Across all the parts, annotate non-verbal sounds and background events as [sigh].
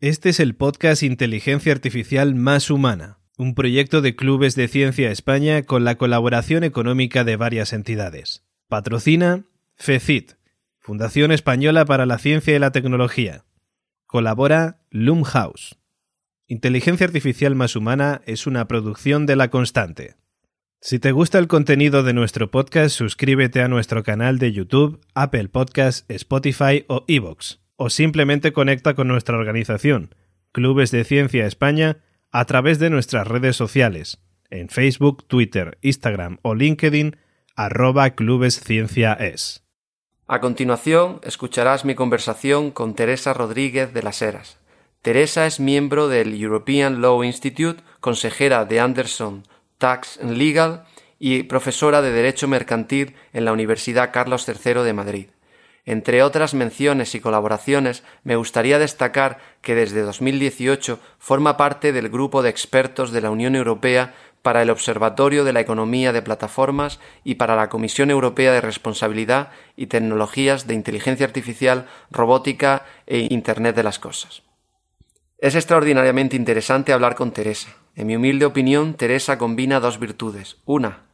Este es el podcast Inteligencia Artificial Más Humana, un proyecto de Clubes de Ciencia España con la colaboración económica de varias entidades. Patrocina FECIT, Fundación Española para la Ciencia y la Tecnología. Colabora Loomhouse. Inteligencia Artificial Más Humana es una producción de La Constante. Si te gusta el contenido de nuestro podcast, suscríbete a nuestro canal de YouTube, Apple Podcasts, Spotify o Evox o simplemente conecta con nuestra organización, Clubes de Ciencia España, a través de nuestras redes sociales, en Facebook, Twitter, Instagram o LinkedIn, arroba. A continuación, escucharás mi conversación con Teresa Rodríguez de las Heras. Teresa es miembro del European Law Institute, consejera de Anderson Tax and Legal y profesora de Derecho Mercantil en la Universidad Carlos III de Madrid. Entre otras menciones y colaboraciones, me gustaría destacar que desde 2018 forma parte del grupo de expertos de la Unión Europea para el Observatorio de la Economía de Plataformas y para la Comisión Europea de Responsabilidad y Tecnologías de Inteligencia Artificial, Robótica e Internet de las Cosas. Es extraordinariamente interesante hablar con Teresa. En mi humilde opinión, Teresa combina dos virtudes. Una,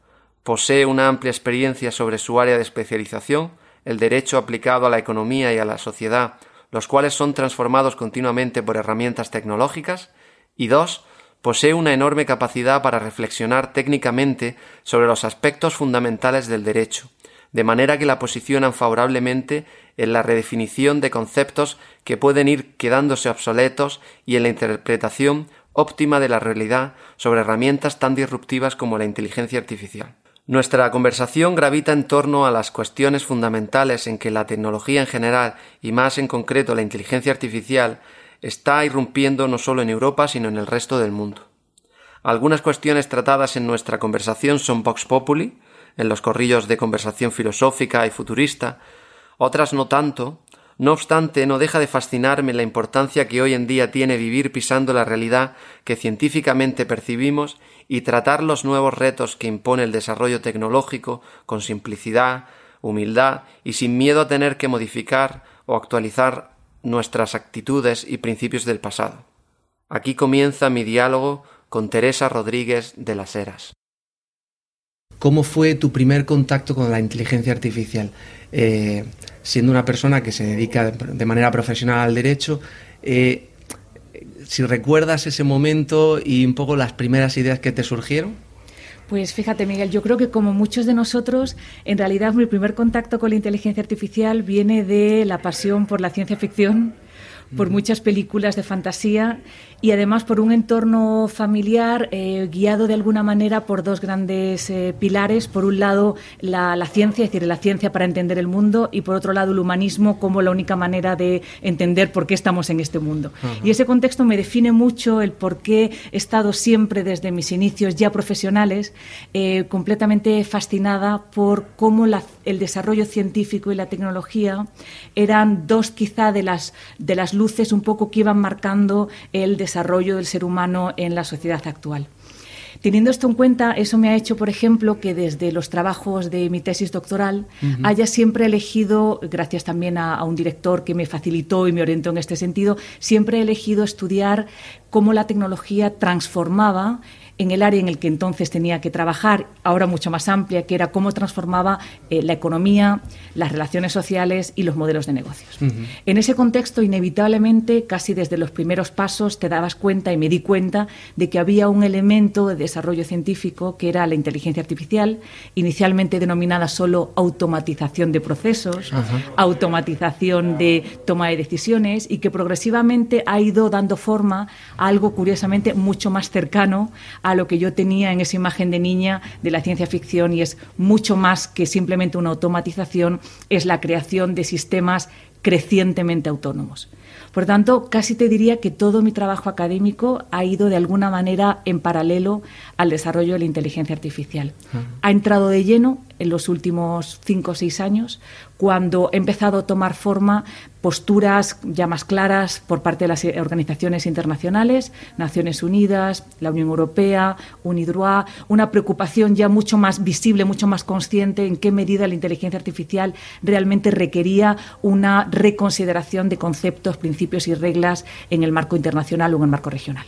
posee una amplia experiencia sobre su área de especialización, el derecho aplicado a la economía y a la sociedad, los cuales son transformados continuamente por herramientas tecnológicas, y dos, posee una enorme capacidad para reflexionar técnicamente sobre los aspectos fundamentales del derecho, de manera que la posicionan favorablemente en la redefinición de conceptos que pueden ir quedándose obsoletos y en la interpretación óptima de la realidad sobre herramientas tan disruptivas como la inteligencia artificial. Nuestra conversación gravita en torno a las cuestiones fundamentales en que la tecnología en general y más en concreto la inteligencia artificial está irrumpiendo no solo en Europa sino en el resto del mundo. Algunas cuestiones tratadas en nuestra conversación son Vox Populi, en los corrillos de conversación filosófica y futurista, otras no tanto, no obstante, no deja de fascinarme la importancia que hoy en día tiene vivir pisando la realidad que científicamente percibimos y tratar los nuevos retos que impone el desarrollo tecnológico con simplicidad, humildad y sin miedo a tener que modificar o actualizar nuestras actitudes y principios del pasado. Aquí comienza mi diálogo con Teresa Rodríguez de las Heras. ¿Cómo fue tu primer contacto con la inteligencia artificial? Eh, siendo una persona que se dedica de manera profesional al derecho, eh, si recuerdas ese momento y un poco las primeras ideas que te surgieron. Pues fíjate, Miguel, yo creo que como muchos de nosotros, en realidad mi primer contacto con la inteligencia artificial viene de la pasión por la ciencia ficción, por muchas películas de fantasía y además por un entorno familiar eh, guiado de alguna manera por dos grandes eh, pilares. Por un lado, la, ciencia, es decir, la ciencia para entender el mundo, y por otro lado, el humanismo como la única manera de entender por qué estamos en este mundo. Y ese contexto me define mucho el por qué he estado siempre desde mis inicios ya profesionales eh, completamente fascinada por cómo el desarrollo científico y la tecnología eran dos quizá de las, de las luces un poco que iban marcando el desarrollo del ser humano en la sociedad actual. Teniendo esto en cuenta, eso me ha hecho, por ejemplo, que desde los trabajos de mi tesis doctoral haya siempre elegido, gracias también a, un director que me facilitó y me orientó en este sentido, siempre he elegido estudiar cómo la tecnología transformaba en el área en el que entonces tenía que trabajar, ahora mucho más amplia, que era cómo transformaba eh, la economía, las relaciones sociales y los modelos de negocios. En ese contexto, inevitablemente, casi desde los primeros pasos, te dabas cuenta y me di cuenta de que había un elemento de desarrollo científico que era la inteligencia artificial, inicialmente denominada solo automatización de procesos, automatización de toma de decisiones y que progresivamente ha ido dando forma a algo curiosamente mucho más cercano a lo que yo tenía en esa imagen de niña de la ciencia ficción y es mucho más que simplemente una automatización, es la creación de sistemas crecientemente autónomos. Por tanto, casi te diría que todo mi trabajo académico ha ido de alguna manera en paralelo al desarrollo de la inteligencia artificial. Ha entrado de lleno en los últimos cinco o seis años, cuando he empezado a tomar forma posturas ya más claras por parte de las organizaciones internacionales, Naciones Unidas, la Unión Europea, UNIDROIT, una preocupación ya mucho más visible, mucho más consciente en qué medida la inteligencia artificial realmente requería una reconsideración de conceptos, principios y reglas en el marco internacional o en el marco regional.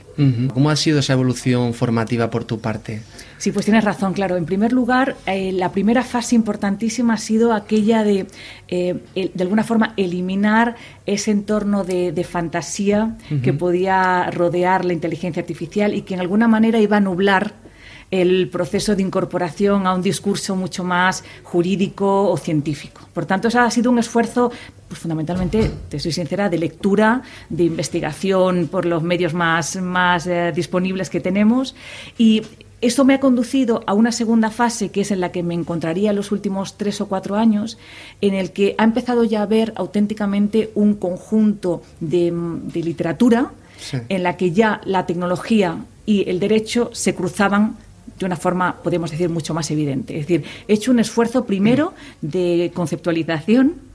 ¿Cómo ha sido esa evolución formativa por tu parte? Sí, pues tienes razón, claro. En primer lugar, eh, la primera fase importantísima ha sido aquella de, eh, de alguna forma, eliminar ese entorno de, fantasía que podía rodear la inteligencia artificial y que en alguna manera iba a nublar el proceso de incorporación a un discurso mucho más jurídico o científico. Por tanto, eso ha sido un esfuerzo, pues, fundamentalmente, te soy sincera, de lectura, de investigación por los medios más, más eh, disponibles que tenemos y esto me ha conducido a una segunda fase, que es en la que me encontraría en los últimos tres o cuatro años, en el que ha empezado ya a haber auténticamente un conjunto de, literatura en la que ya la tecnología y el derecho se cruzaban de una forma, podemos decir, mucho más evidente. Es decir, he hecho un esfuerzo primero de conceptualización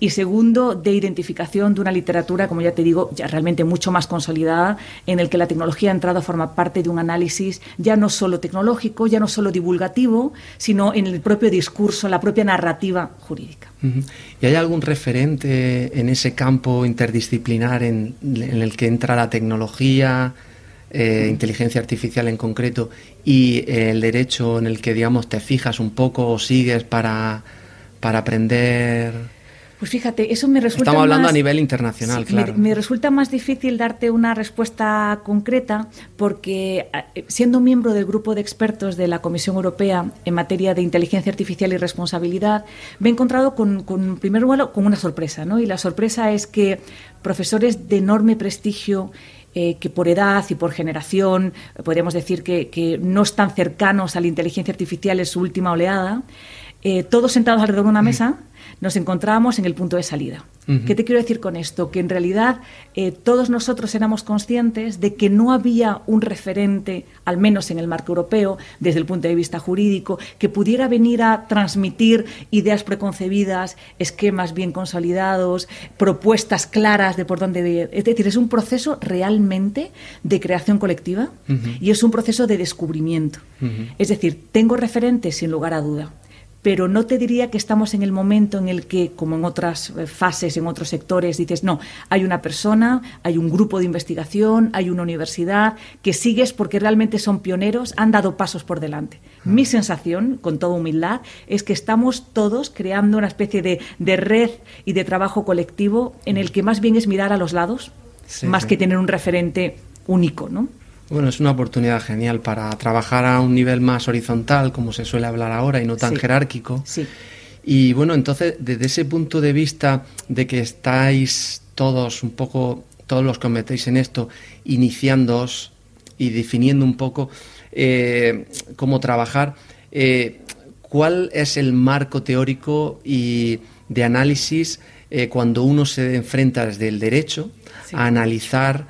y segundo, de identificación de una literatura, como ya te digo, ya realmente mucho más consolidada, en el que la tecnología ha entrado a formar parte de un análisis ya no solo tecnológico, ya no solo divulgativo, sino en el propio discurso, la propia narrativa jurídica. ¿Y hay algún referente en ese campo interdisciplinar en, el que entra la tecnología? Eh, inteligencia artificial en concreto y el derecho en el que digamos te fijas un poco o sigues para, para aprender pues fíjate, eso me resulta. Estamos hablando a nivel internacional, claro. Me, resulta más difícil darte una respuesta concreta porque, eh, siendo miembro del grupo de expertos de la Comisión Europea en materia de inteligencia artificial y responsabilidad, me he encontrado con, con primer lugar, con una sorpresa, ¿no? Y la sorpresa es que profesores de enorme prestigio eh, que por edad y por generación, podríamos decir que, no están cercanos a la inteligencia artificial en su última oleada, eh, todos sentados alrededor de una mesa, nos encontrábamos en el punto de salida. ¿Qué te quiero decir con esto? Que en realidad eh, todos nosotros éramos conscientes de que no había un referente, al menos en el marco europeo, desde el punto de vista jurídico, que pudiera venir a transmitir ideas preconcebidas, esquemas bien consolidados, propuestas claras de por dónde. Es decir, es un proceso realmente de creación colectiva y es un proceso de descubrimiento. Es decir, tengo referentes sin lugar a duda pero no te diría que estamos en el momento en el que, como en otras eh, fases, en otros sectores, dices, no, hay una persona, hay un grupo de investigación, hay una universidad, que sigues porque realmente son pioneros, han dado pasos por delante. Mi sensación, con toda humildad, es que estamos todos creando una especie de, red y de trabajo colectivo en el que más bien es mirar a los lados, más que tener un referente único, ¿no? Bueno, es una oportunidad genial para trabajar a un nivel más horizontal, como se suele hablar ahora, y no tan jerárquico. Sí. Y bueno, entonces, desde ese punto de vista de que estáis todos un poco, todos los que os metéis en esto, iniciándoos y definiendo un poco eh, cómo trabajar, eh, ¿cuál es el marco teórico y de análisis eh, cuando uno se enfrenta desde el derecho a analizar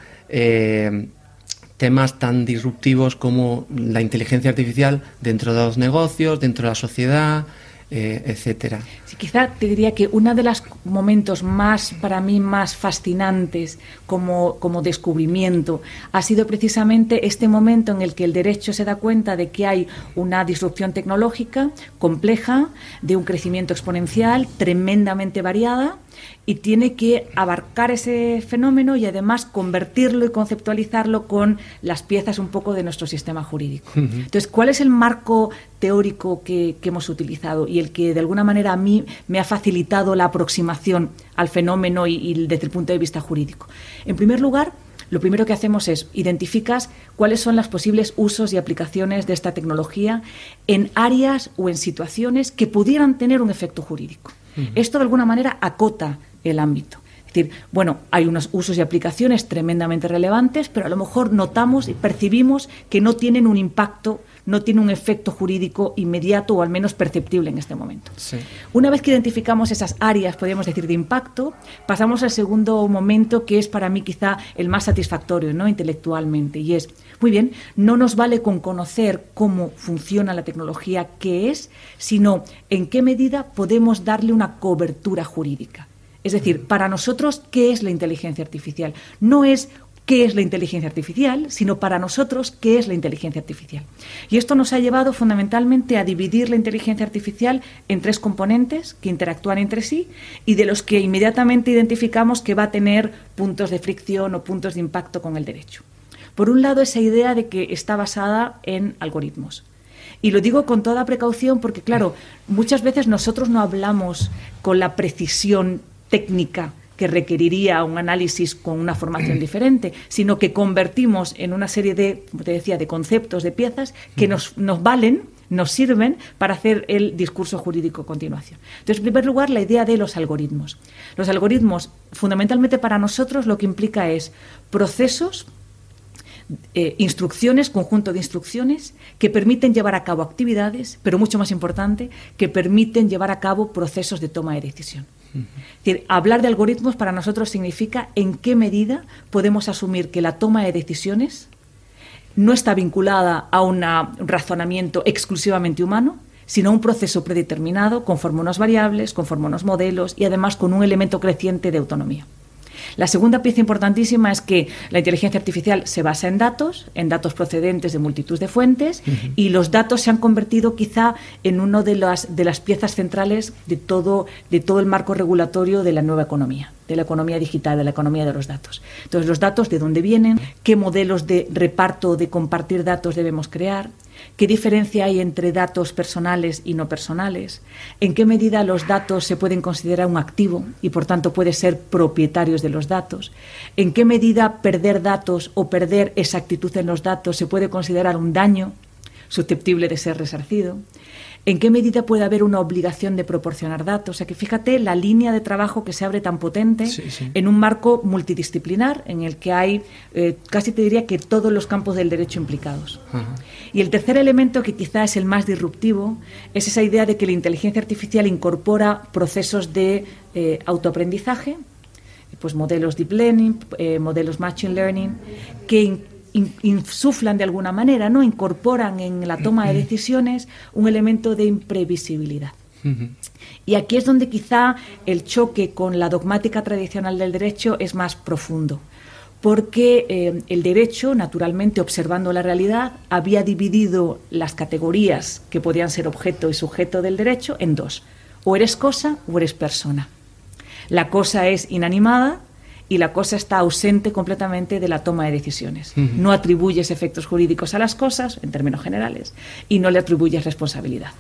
temas tan disruptivos como la inteligencia artificial dentro de los negocios, dentro de la sociedad, eh, etcétera. Quizá te diría que uno de los momentos más, para mí, más fascinantes como, como descubrimiento ha sido precisamente este momento en el que el derecho se da cuenta de que hay una disrupción tecnológica compleja, de un crecimiento exponencial, tremendamente variada, y tiene que abarcar ese fenómeno y además convertirlo y conceptualizarlo con las piezas un poco de nuestro sistema jurídico. Entonces, ¿cuál es el marco teórico que, hemos utilizado y el que de alguna manera a mí me ha facilitado la aproximación al fenómeno y, desde el punto de vista jurídico? En primer lugar, lo primero que hacemos es identificas cuáles son los posibles usos y aplicaciones de esta tecnología en áreas o en situaciones que pudieran tener un efecto jurídico. Esto de alguna manera acota el ámbito. Es decir, bueno, hay unos usos y aplicaciones tremendamente relevantes, pero a lo mejor notamos y percibimos que no tienen un impacto no tiene un efecto jurídico inmediato o al menos perceptible en este momento. Una vez que identificamos esas áreas, podríamos decir, de impacto, pasamos al segundo momento que es para mí quizá el más satisfactorio ¿no? intelectualmente y es, muy bien, no nos vale con conocer cómo funciona la tecnología, qué es, sino en qué medida podemos darle una cobertura jurídica. Es decir, para nosotros, ¿qué es la inteligencia artificial? No es qué es la inteligencia artificial, sino para nosotros qué es la inteligencia artificial. Y esto nos ha llevado fundamentalmente a dividir la inteligencia artificial en tres componentes que interactúan entre sí y de los que inmediatamente identificamos que va a tener puntos de fricción o puntos de impacto con el derecho. Por un lado, esa idea de que está basada en algoritmos. Y lo digo con toda precaución porque, claro, muchas veces nosotros no hablamos con la precisión técnica que requeriría un análisis con una formación [clears throat] diferente, sino que convertimos en una serie de, como te decía, de conceptos, de piezas que nos, nos valen, nos sirven para hacer el discurso jurídico a continuación. Entonces, en primer lugar, la idea de los algoritmos. Los algoritmos, fundamentalmente para nosotros, lo que implica es procesos eh, instrucciones, conjunto de instrucciones que permiten llevar a cabo actividades, pero mucho más importante, que permiten llevar a cabo procesos de toma de decisión. Hablar de algoritmos para nosotros significa en qué medida podemos asumir que la toma de decisiones no está vinculada a un razonamiento exclusivamente humano, sino a un proceso predeterminado conforme unas variables, conforme unos modelos y además con un elemento creciente de autonomía. La segunda pieza importantísima es que la inteligencia artificial se basa en datos, en datos procedentes de multitud de fuentes, y los datos se han convertido quizá en una de las, de las piezas centrales de todo, de todo el marco regulatorio de la nueva economía de la economía digital, de la economía de los datos. Entonces, los datos, de dónde vienen, qué modelos de reparto, de compartir datos debemos crear, ¿Qué diferencia hay entre datos personales y no personales? ¿En qué medida los datos se pueden considerar un activo y por tanto pueden ser propietarios de los datos? ¿En qué medida perder datos o perder exactitud en los datos se puede considerar un daño susceptible de ser resarcido? ¿En qué medida puede haber una obligación de proporcionar datos? O sea que fíjate la línea de trabajo que se abre tan potente en un marco multidisciplinar en el que hay, eh, casi te diría que todos los campos del derecho implicados. Y el tercer elemento, que quizá es el más disruptivo, es esa idea de que la inteligencia artificial incorpora procesos de eh, autoaprendizaje, pues modelos deep learning, eh, modelos machine learning, que insuflan de alguna manera, ¿no? incorporan en la toma de decisiones un elemento de imprevisibilidad. Y aquí es donde quizá el choque con la dogmática tradicional del derecho es más profundo, porque eh, el derecho, naturalmente observando la realidad, había dividido las categorías que podían ser objeto y sujeto del derecho en dos, o eres cosa o eres persona. La cosa es inanimada, y la cosa está ausente completamente de la toma de decisiones. No atribuyes efectos jurídicos a las cosas, en términos generales, y no le atribuyes responsabilidad.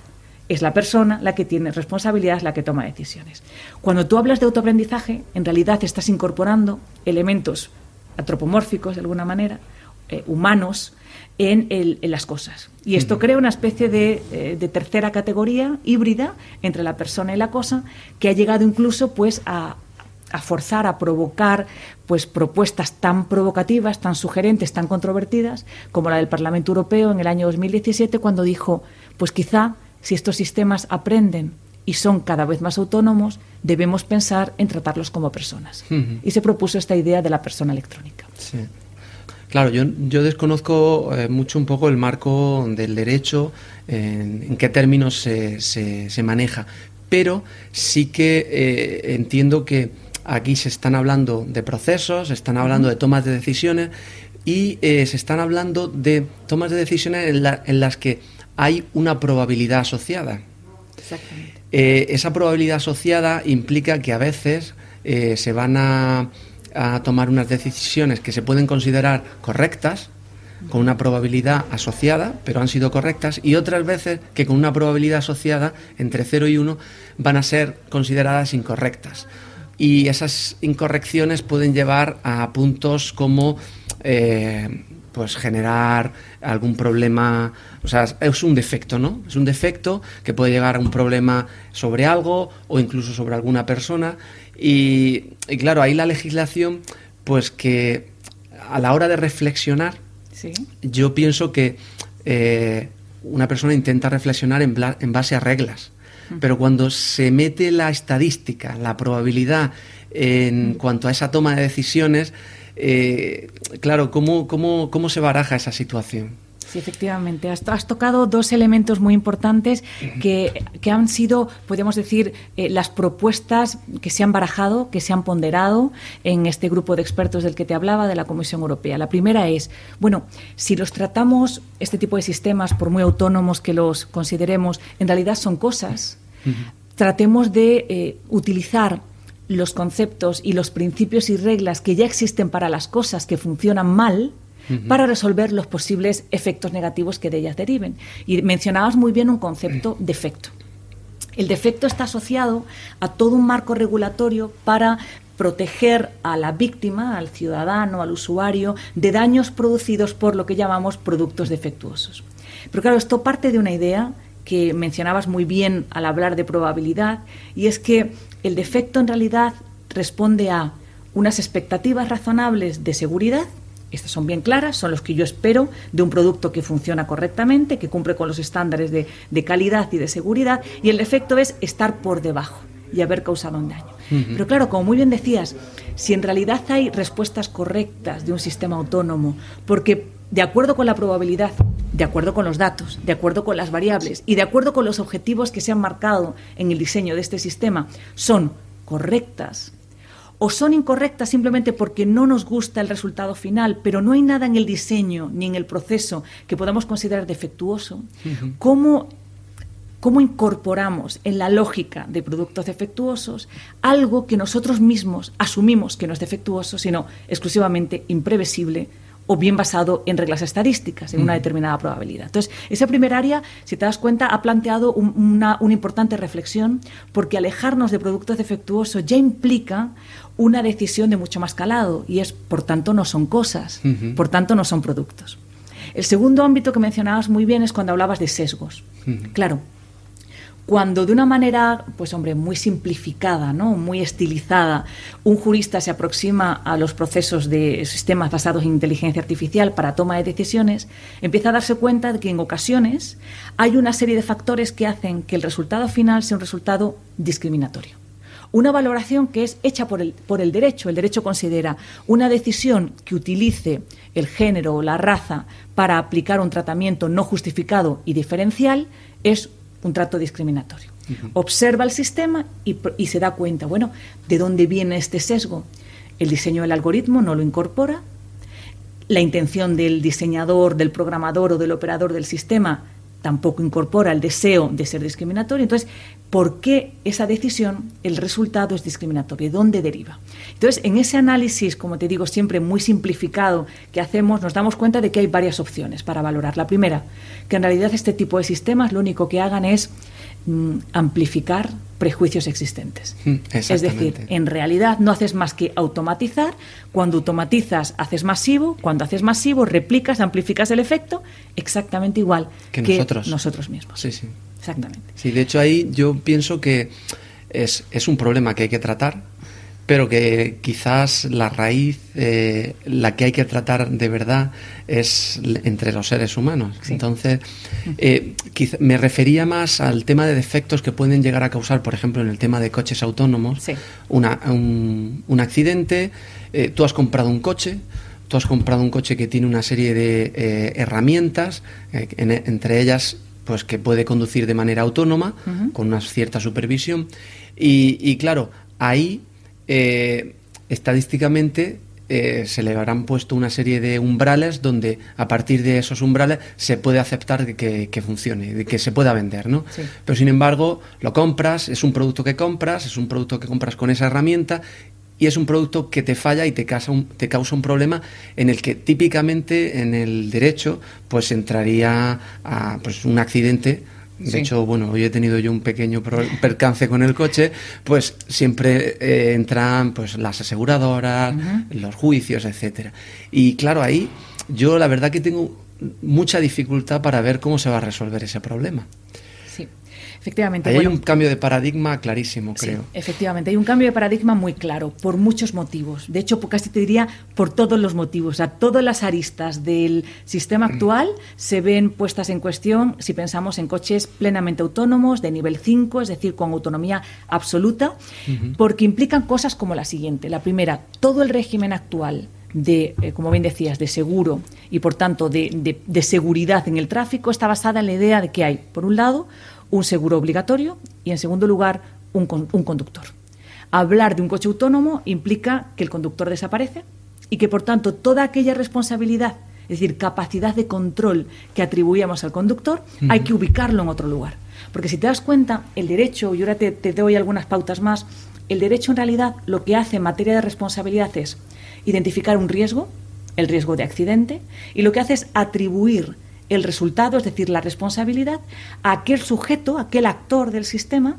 Es la persona la que tiene responsabilidad, la que toma decisiones. Cuando tú hablas de autoaprendizaje, en realidad estás incorporando elementos antropomórficos, de alguna manera, eh, humanos, en, las cosas. Y esto crea una especie de, eh, de, tercera categoría híbrida entre la persona y la cosa que ha llegado incluso pues a, a forzar, a provocar pues propuestas tan provocativas, tan sugerentes, tan controvertidas, como la del Parlamento Europeo en el año 2017, cuando dijo, pues quizá si estos sistemas aprenden y son cada vez más autónomos, debemos pensar en tratarlos como personas. Y se propuso esta idea de la persona electrónica. Claro, yo, desconozco eh, mucho un poco el marco del derecho, en, qué términos se, se, maneja, pero sí que eh, entiendo que Aquí se están hablando de procesos, se están hablando de tomas de decisiones y eh, se están hablando de tomas de decisiones en, las que hay una probabilidad asociada. Exactamente. Eh, esa probabilidad asociada implica que a veces eh, se van a, a, tomar unas decisiones que se pueden considerar correctas, con una probabilidad asociada, pero han sido correctas, y otras veces que con una probabilidad asociada entre 0 y 1 van a ser consideradas incorrectas y esas incorrecciones pueden llevar a puntos como eh, pues generar algún problema, o sea, es un defecto, ¿no? Es un defecto que puede llegar a un problema sobre algo o incluso sobre alguna persona y, claro, ahí la legislación, pues que a la hora de reflexionar, yo pienso que eh, una persona intenta reflexionar en, en base a reglas. Pero cuando se mete la estadística, la probabilidad en cuanto a esa toma de decisiones, eh, claro, ¿cómo, cómo, ¿cómo se baraja esa situación? Sí, efectivamente. Has, tocado dos elementos muy importantes que, han sido, podemos decir, eh, las propuestas que se han barajado, que se han ponderado en este grupo de expertos del que te hablaba, de la Comisión Europea. La primera es, bueno, si los tratamos, este tipo de sistemas, por muy autónomos que los consideremos, en realidad son cosas, tratemos de eh, utilizar los conceptos y los principios y reglas que ya existen para las cosas que funcionan mal, para resolver los posibles efectos negativos que de ellas deriven. Y mencionabas muy bien un concepto defecto. El defecto está asociado a todo un marco regulatorio para proteger a la víctima, al ciudadano, al usuario, de daños producidos por lo que llamamos productos defectuosos. Pero claro, esto parte de una idea que mencionabas muy bien al hablar de probabilidad, y es que el defecto en realidad responde a unas expectativas razonables de seguridad estas son bien claras, son los que yo espero de un producto que funciona correctamente, que cumple con los estándares de, calidad y de seguridad, y el defecto es estar por debajo y haber causado un daño. Pero claro, como muy bien decías, si en realidad hay respuestas correctas de un sistema autónomo, porque de acuerdo con la probabilidad, de acuerdo con los datos, de acuerdo con las variables y de acuerdo con los objetivos que se han marcado en el diseño de este sistema, son correctas o son incorrectas simplemente porque no nos gusta el resultado final, pero no hay nada en el diseño ni en el proceso que podamos considerar defectuoso, ¿cómo, ¿cómo incorporamos en la lógica de productos defectuosos algo que nosotros mismos asumimos que no es defectuoso, sino exclusivamente imprevisible? o bien basado en reglas estadísticas, en una determinada probabilidad. Entonces, esa primera área, si te das cuenta, ha planteado una, una, importante reflexión, porque alejarnos de productos defectuosos ya implica una decisión de mucho más calado y es, por tanto, no son cosas, por tanto, no son productos. El segundo ámbito que mencionabas muy bien es cuando hablabas de sesgos. Claro, cuando de una manera, pues hombre, muy simplificada, ¿no? muy estilizada, un jurista se aproxima a los procesos de sistemas basados en inteligencia artificial para toma de decisiones, empieza a darse cuenta de que en ocasiones hay una serie de factores que hacen que el resultado final sea un resultado discriminatorio una valoración que es hecha por el, por el derecho. El derecho considera una decisión que utilice el género o la raza para aplicar un tratamiento no justificado y diferencial es un trato discriminatorio. Observa el sistema y, y se da cuenta, bueno, ¿de dónde viene este sesgo? El diseño del algoritmo no lo incorpora, la intención del diseñador, del programador o del operador del sistema tampoco incorpora el deseo de ser discriminatorio. Entonces, ¿por qué esa decisión, el resultado es discriminatorio? ¿De dónde deriva? Entonces, en ese análisis, como te digo, siempre muy simplificado que hacemos, nos damos cuenta de que hay varias opciones para valorar. La primera, que en realidad este tipo de sistemas lo único que hagan es mm, amplificar prejuicios existentes. Mm, es decir, en realidad no haces más que automatizar. Cuando automatizas, haces masivo. Cuando haces masivo, replicas, amplificas el efecto exactamente igual que, nosotros. mismos. Sí, sí. Exactamente. Sí, de hecho ahí yo pienso que es, es un problema que hay que tratar pero que quizás la raíz, eh, la que hay que tratar de verdad, es entre los seres humanos. Entonces, eh, me refería más al tema de defectos que pueden llegar a causar, por ejemplo, en el tema de coches autónomos, una, un, accidente, eh, tú has comprado un coche, tú has comprado un coche que tiene una serie de herramientas, entre ellas pues que puede conducir de manera autónoma, con una cierta supervisión, y, y claro, ahí eh, estadísticamente eh, se le habrán puesto una serie de umbrales donde a partir de esos umbrales se puede aceptar que, que funcione, de que se pueda vender, ¿no? Pero sin embargo, lo compras, es un producto que compras, es un producto que compras con esa herramienta y es un producto que te falla y te causa un, te causa un problema en el que típicamente en el derecho pues entraría a pues, un accidente de hecho, bueno, hoy he tenido yo un pequeño percance con el coche, pues siempre eh, entran pues las aseguradoras, los juicios, etcétera. Y claro, ahí yo la verdad que tengo mucha dificultad para ver cómo se va a resolver ese problema. Efectivamente. hay un cambio de paradigma clarísimo, creo. Sí, efectivamente, hay un cambio de paradigma muy claro, por muchos motivos. De hecho, casi te diría por todos los motivos. O sea, todas las aristas del sistema actual se ven puestas en cuestión si pensamos en coches plenamente autónomos, de nivel 5, es decir, con autonomía absoluta, porque implican cosas como la siguiente. La primera, todo el régimen actual de, eh, como bien decías, de seguro y por tanto de, de, seguridad en el tráfico está basada en la idea de que hay, por un lado, un seguro obligatorio y, en segundo lugar, un, un conductor. Hablar de un coche autónomo implica que el conductor desaparece y que, por tanto, toda aquella responsabilidad, es decir, capacidad de control que atribuíamos al conductor, hay que ubicarlo en otro lugar. Porque si te das cuenta, el derecho, y ahora te, te doy algunas pautas más, el derecho en realidad lo que hace en materia de responsabilidad es identificar un riesgo, el riesgo de accidente, y lo que hace es atribuir el resultado, es decir, la responsabilidad, a aquel sujeto, aquel actor del sistema,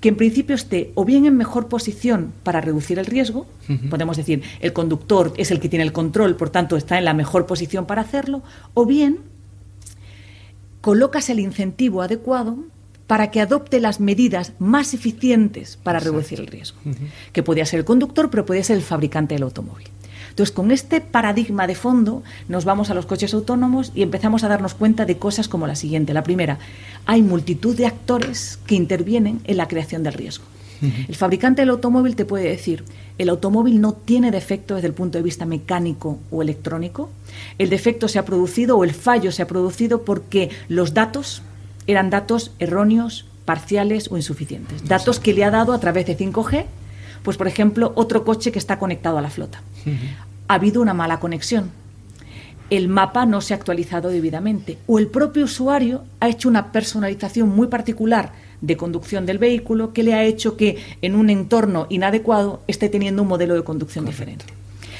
que en principio esté o bien en mejor posición para reducir el riesgo, podemos decir, el conductor es el que tiene el control, por tanto está en la mejor posición para hacerlo, o bien colocas el incentivo adecuado para que adopte las medidas más eficientes para reducir el riesgo, que podría ser el conductor, pero podría ser el fabricante del automóvil. Entonces, con este paradigma de fondo, nos vamos a los coches autónomos y empezamos a darnos cuenta de cosas como la siguiente. La primera, hay multitud de actores que intervienen en la creación del riesgo. El fabricante del automóvil te puede decir, el automóvil no tiene defecto desde el punto de vista mecánico o electrónico. El defecto se ha producido o el fallo se ha producido porque los datos eran datos erróneos, parciales o insuficientes. Datos que le ha dado a través de 5G, pues por ejemplo, otro coche que está conectado a la flota ha habido una mala conexión. El mapa no se ha actualizado debidamente o el propio usuario ha hecho una personalización muy particular de conducción del vehículo que le ha hecho que en un entorno inadecuado esté teniendo un modelo de conducción diferente.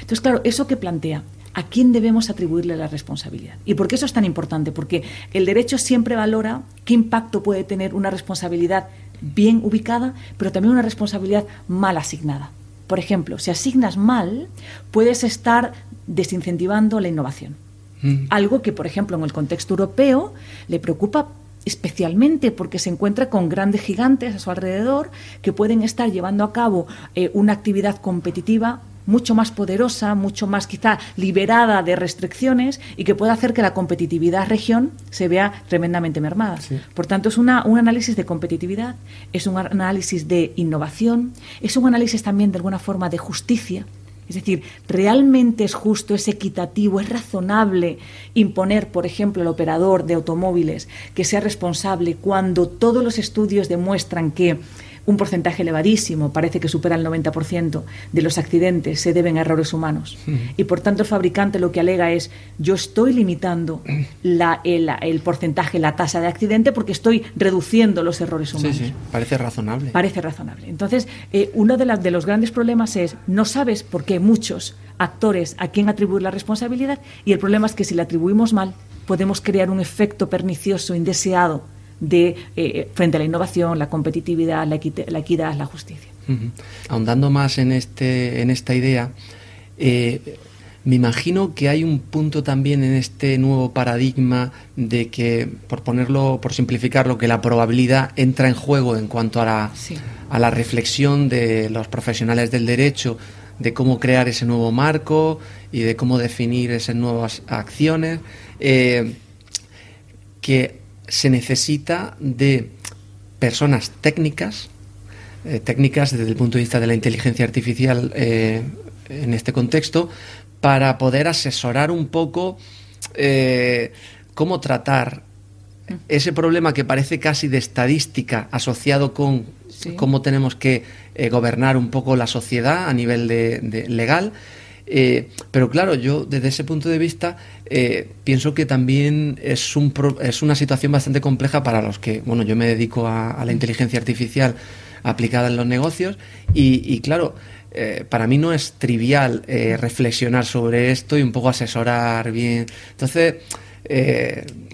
Entonces, claro, eso que plantea, ¿a quién debemos atribuirle la responsabilidad? ¿Y por qué eso es tan importante? Porque el derecho siempre valora qué impacto puede tener una responsabilidad bien ubicada, pero también una responsabilidad mal asignada. Por ejemplo, si asignas mal, puedes estar desincentivando la innovación. Mm. Algo que, por ejemplo, en el contexto europeo le preocupa especialmente porque se encuentra con grandes gigantes a su alrededor que pueden estar llevando a cabo eh, una actividad competitiva mucho más poderosa, mucho más quizá liberada de restricciones y que pueda hacer que la competitividad región se vea tremendamente mermada. Por tanto, es una, un análisis de competitividad, es un análisis de innovación, es un análisis también de alguna forma de justicia. Es decir, ¿realmente es justo, es equitativo, es razonable imponer, por ejemplo, al operador de automóviles que sea responsable cuando todos los estudios demuestran que un porcentaje elevadísimo, parece que supera el 90% de los accidentes se deben a errores humanos. Y por tanto el fabricante lo que alega es yo estoy limitando la, el, porcentaje, la tasa de accidente porque estoy reduciendo los errores humanos. Sí, sí, parece razonable. Parece razonable. Entonces, eh, uno de, las, de los grandes problemas es no sabes por qué muchos actores a quién atribuir la responsabilidad y el problema es que si la atribuimos mal podemos crear un efecto pernicioso, indeseado de eh, frente a la innovación, la competitividad, la, equidad, la justicia. Ahondando más en este en esta idea, eh, me imagino que hay un punto también en este nuevo paradigma de que, por ponerlo, por simplificarlo, que la probabilidad entra en juego en cuanto a la, a la reflexión de los profesionales del derecho de cómo crear ese nuevo marco y de cómo definir esas nuevas acciones. Eh, que se necesita de personas técnicas, eh, técnicas desde el punto de vista de la inteligencia artificial eh, en este contexto, para poder asesorar un poco eh, cómo tratar ese problema que parece casi de estadística asociado con cómo tenemos que gobernar un poco la sociedad a nivel de legal eh, pero claro, yo desde ese punto de vista eh, pienso que también es, un es una situación bastante compleja para los que, bueno, yo me dedico a, la inteligencia artificial aplicada en los negocios y, claro, eh, para mí no es trivial reflexionar sobre esto y un poco asesorar bien. Entonces,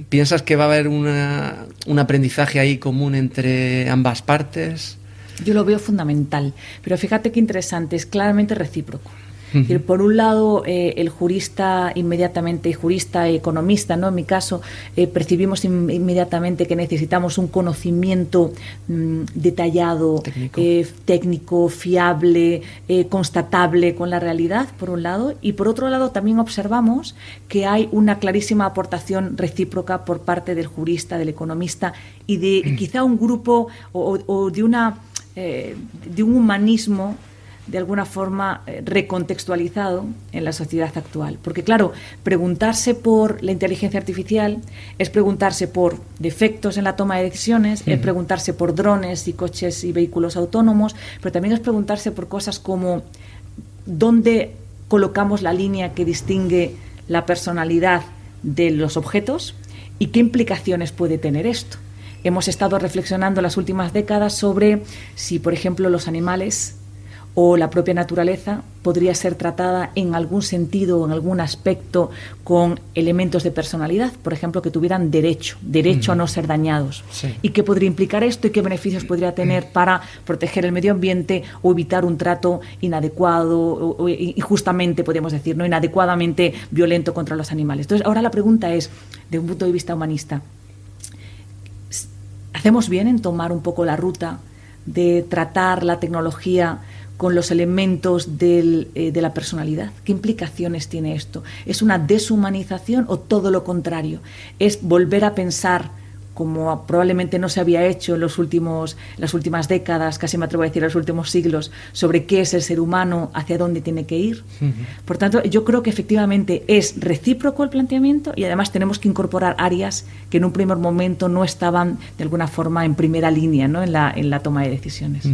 ¿piensas que va a haber una, un aprendizaje ahí común entre ambas partes? Yo lo veo fundamental, pero fíjate qué interesante, es claramente recíproco. Por un lado, eh, el jurista inmediatamente, jurista, economista, ¿no? En mi caso, eh, percibimos inmediatamente que necesitamos un conocimiento mm, detallado, técnico, fiable, constatable con la realidad, por un lado, y por otro lado también observamos que hay una clarísima aportación recíproca por parte del jurista, del economista y de quizá un grupo o, de una de un humanismo de alguna forma eh, recontextualizado en la sociedad actual. Porque claro, preguntarse por la inteligencia artificial es preguntarse por defectos en la toma de decisiones, es preguntarse por drones y coches y vehículos autónomos, pero también es preguntarse por cosas como dónde colocamos la línea que distingue la personalidad de los objetos y qué implicaciones puede tener esto. Hemos estado reflexionando las últimas décadas sobre si, por ejemplo, los animales o la propia naturaleza podría ser tratada en algún sentido o en algún aspecto con elementos de personalidad, por ejemplo, que tuvieran derecho, derecho a no ser dañados. ¿Y qué podría implicar esto y qué beneficios podría tener para proteger el medio ambiente o evitar un trato inadecuado o, injustamente, podemos decir, no inadecuadamente violento contra los animales? Entonces, ahora la pregunta es, de un punto de vista humanista, ¿hacemos bien en tomar un poco la ruta de tratar la tecnología con los elementos eh, de la personalidad. ¿Qué implicaciones tiene esto? ¿Es una deshumanización o todo lo contrario? ¿Es volver a pensar como probablemente no se había hecho en los últimos, las últimas décadas, casi me atrevo a decir en los últimos siglos, sobre qué es el ser humano, hacia dónde tiene que ir. Por tanto, yo creo que efectivamente es recíproco el planteamiento y además tenemos que incorporar áreas que en un primer momento no estaban de alguna forma en primera línea ¿no? en, la, en la toma de decisiones.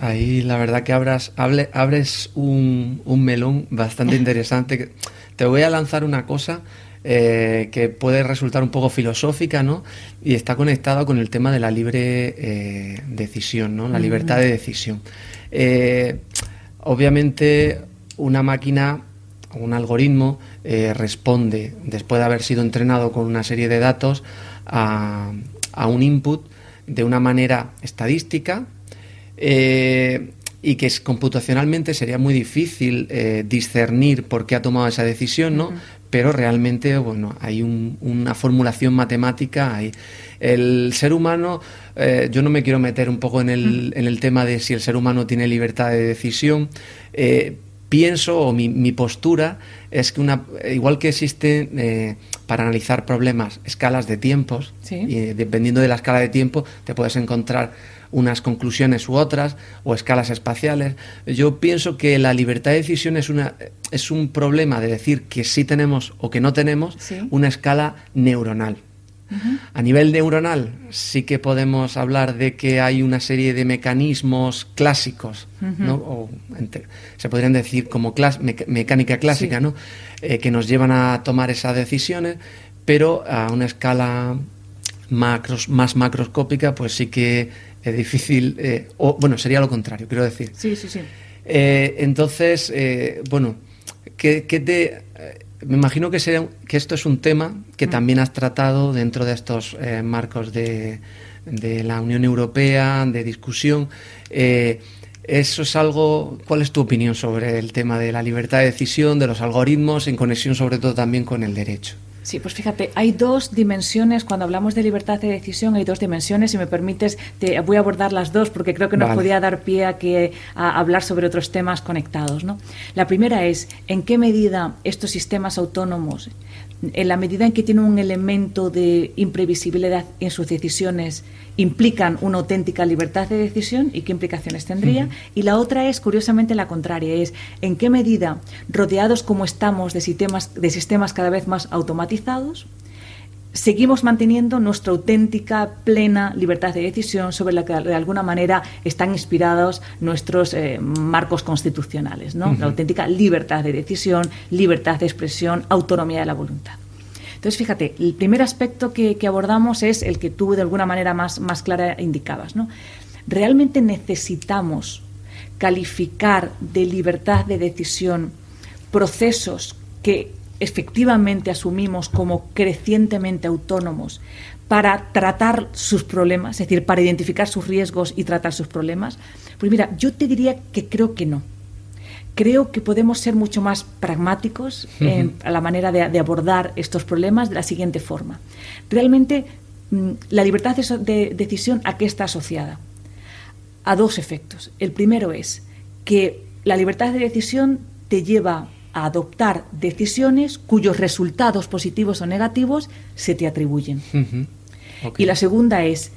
Ahí la verdad que abras, abres un, melón bastante [laughs] interesante. Te voy a lanzar una cosa eh, que puede resultar un poco filosófica, ¿no? Y está conectada con el tema de la libre eh, decisión, ¿no? La libertad de decisión. Eh, obviamente, una máquina, un algoritmo, responde, después de haber sido entrenado con una serie de datos, a, a un input de una manera estadística, eh, y que es, computacionalmente sería muy difícil eh, discernir por qué ha tomado esa decisión, ¿no? Pero realmente, bueno, hay una formulación matemática. Hay. El ser humano, eh, yo no me quiero meter un poco en el, en el, tema de si el ser humano tiene libertad de decisión. pienso, o mi, mi, postura, es que una, igual que existen para analizar problemas escalas de tiempos, y dependiendo de la escala de tiempo, te puedes encontrar unas conclusiones u otras, o escalas espaciales. Yo pienso que la libertad de decisión es, una, es un problema de decir que sí tenemos o que no tenemos una escala neuronal. A nivel neuronal sí que podemos hablar de que hay una serie de mecanismos clásicos, ¿no? o se podrían decir como mecánica clásica, ¿no? Eh, que nos llevan a tomar esas decisiones, pero a una escala macros, más macroscópica, pues sí que es difícil, eh, o bueno, sería lo contrario, quiero decir. Sí, sí, sí. Eh, entonces, eh, bueno, ¿qué, te, me imagino que, que esto es un tema que mm. también has tratado dentro de estos marcos de, de, la Unión Europea, de discusión. eso es algo, ¿cuál es tu opinión sobre el tema de la libertad de decisión, de los algoritmos, en conexión sobre todo también con el derecho? Sí, pues fíjate, hay dos dimensiones, cuando hablamos de libertad de decisión, hay dos dimensiones, si me permites, te voy a abordar las dos porque creo que nos podía dar pie a, que, a hablar sobre otros temas conectados. ¿no? La primera es, ¿en qué medida estos sistemas autónomos, en la medida en que tienen un elemento de imprevisibilidad en sus decisiones, implican una auténtica libertad de decisión y qué implicaciones tendría. Y la otra es, curiosamente, la contraria, es en qué medida, rodeados como estamos de sistemas, de sistemas cada vez más automatizados, seguimos manteniendo nuestra auténtica, plena libertad de decisión sobre la que de alguna manera están inspirados nuestros eh, marcos constitucionales, ¿no? La auténtica libertad de decisión, libertad de expresión, autonomía de la voluntad. Entonces, fíjate, el primer aspecto que, abordamos es el que tú de alguna manera más, más clara indicabas. ¿no? ¿Realmente necesitamos calificar de libertad de decisión procesos que efectivamente asumimos como crecientemente autónomos para tratar sus problemas, es decir, para identificar sus riesgos y tratar sus problemas? Pues mira, yo te diría que creo que no creo que podemos ser mucho más pragmáticos en la manera de, abordar estos problemas de la siguiente forma. Realmente, mm, la libertad de decisión a qué está asociada? A dos efectos. El primero es que la libertad de decisión te lleva a adoptar decisiones cuyos resultados positivos o negativos se te atribuyen. Y la segunda es,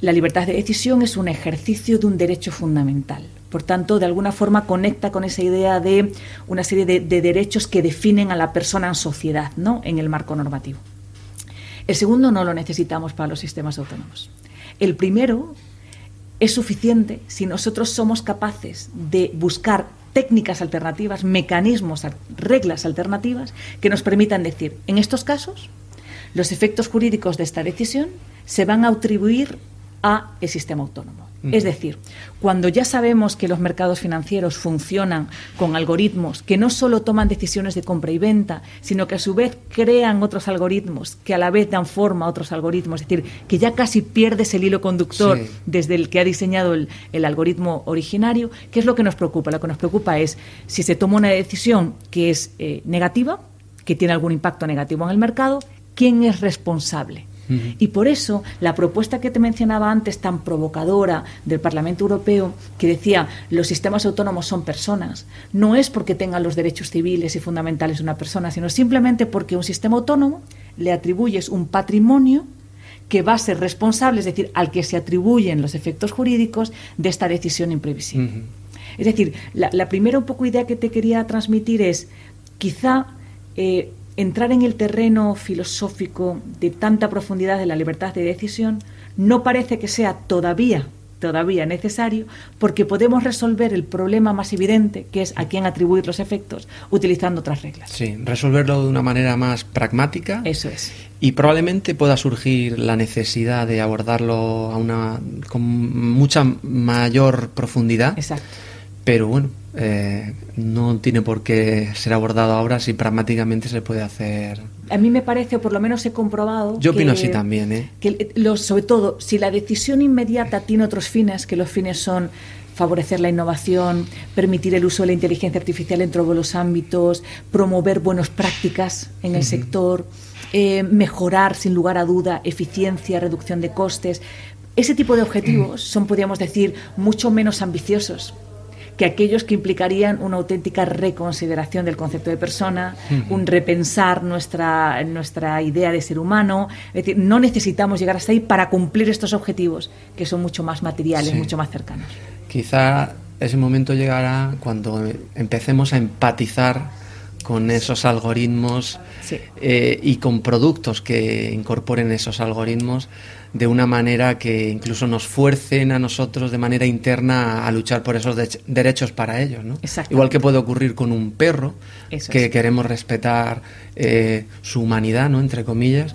la libertad de decisión es un ejercicio de un derecho fundamental. Por tanto, de alguna forma conecta con esa idea de una serie de, derechos que definen a la persona en sociedad, ¿no? en el marco normativo. El segundo no lo necesitamos para los sistemas autónomos. El primero es suficiente si nosotros somos capaces de buscar técnicas alternativas, mecanismos, reglas alternativas que nos permitan decir, en estos casos, los efectos jurídicos de esta decisión se van a atribuir a el sistema autónomo. Es decir, cuando ya sabemos que los mercados financieros funcionan con algoritmos que no solo toman decisiones de compra y venta, sino que a su vez crean otros algoritmos que a la vez dan forma a otros algoritmos, es decir, que ya casi pierdes el hilo conductor desde el que ha diseñado el, algoritmo originario, ¿qué es lo que nos preocupa? Lo que nos preocupa es si se toma una decisión que es eh, negativa, que tiene algún impacto negativo en el mercado, ¿quién es responsable? Y por eso la propuesta que te mencionaba antes, tan provocadora del Parlamento Europeo, que decía los sistemas autónomos son personas, no es porque tengan los derechos civiles y fundamentales de una persona, sino simplemente porque un sistema autónomo le atribuyes un patrimonio que va a ser responsable, es decir, al que se atribuyen los efectos jurídicos de esta decisión imprevisible. Es decir, la, primera un poco idea que te quería transmitir es quizá eh, entrar en el terreno filosófico de tanta profundidad de la libertad de decisión no parece que sea todavía todavía necesario porque podemos resolver el problema más evidente que es a quién atribuir los efectos utilizando otras reglas. Sí, resolverlo de una manera más pragmática. Eso es. Y probablemente pueda surgir la necesidad de abordarlo a una con mucha mayor profundidad. Exacto. Pero bueno, eh, no tiene por qué ser abordado ahora si pragmáticamente se puede hacer. A mí me parece, o por lo menos he comprobado. Yo opino así también, ¿eh? Que sobre todo, si la decisión inmediata tiene otros fines, que los fines son favorecer la innovación, permitir el uso de la inteligencia artificial en todos los ámbitos, promover buenas prácticas en el sector, eh, mejorar sin lugar a duda eficiencia, reducción de costes. Ese tipo de objetivos [clears throat] son, podríamos decir, mucho menos ambiciosos que aquellos que implicarían una auténtica reconsideración del concepto de persona, un repensar nuestra, nuestra idea de ser humano. Es decir, no necesitamos llegar hasta ahí para cumplir estos objetivos, que son mucho más materiales, mucho más cercanos. Quizá ese momento llegará cuando empecemos a empatizar con esos algoritmos eh, y con productos que incorporen esos algoritmos de una manera que incluso nos fuercen a nosotros de manera interna a luchar por esos derechos para ellos. ¿no? Igual que puede ocurrir con un perro, que queremos respetar eh, su humanidad, ¿no? entre comillas,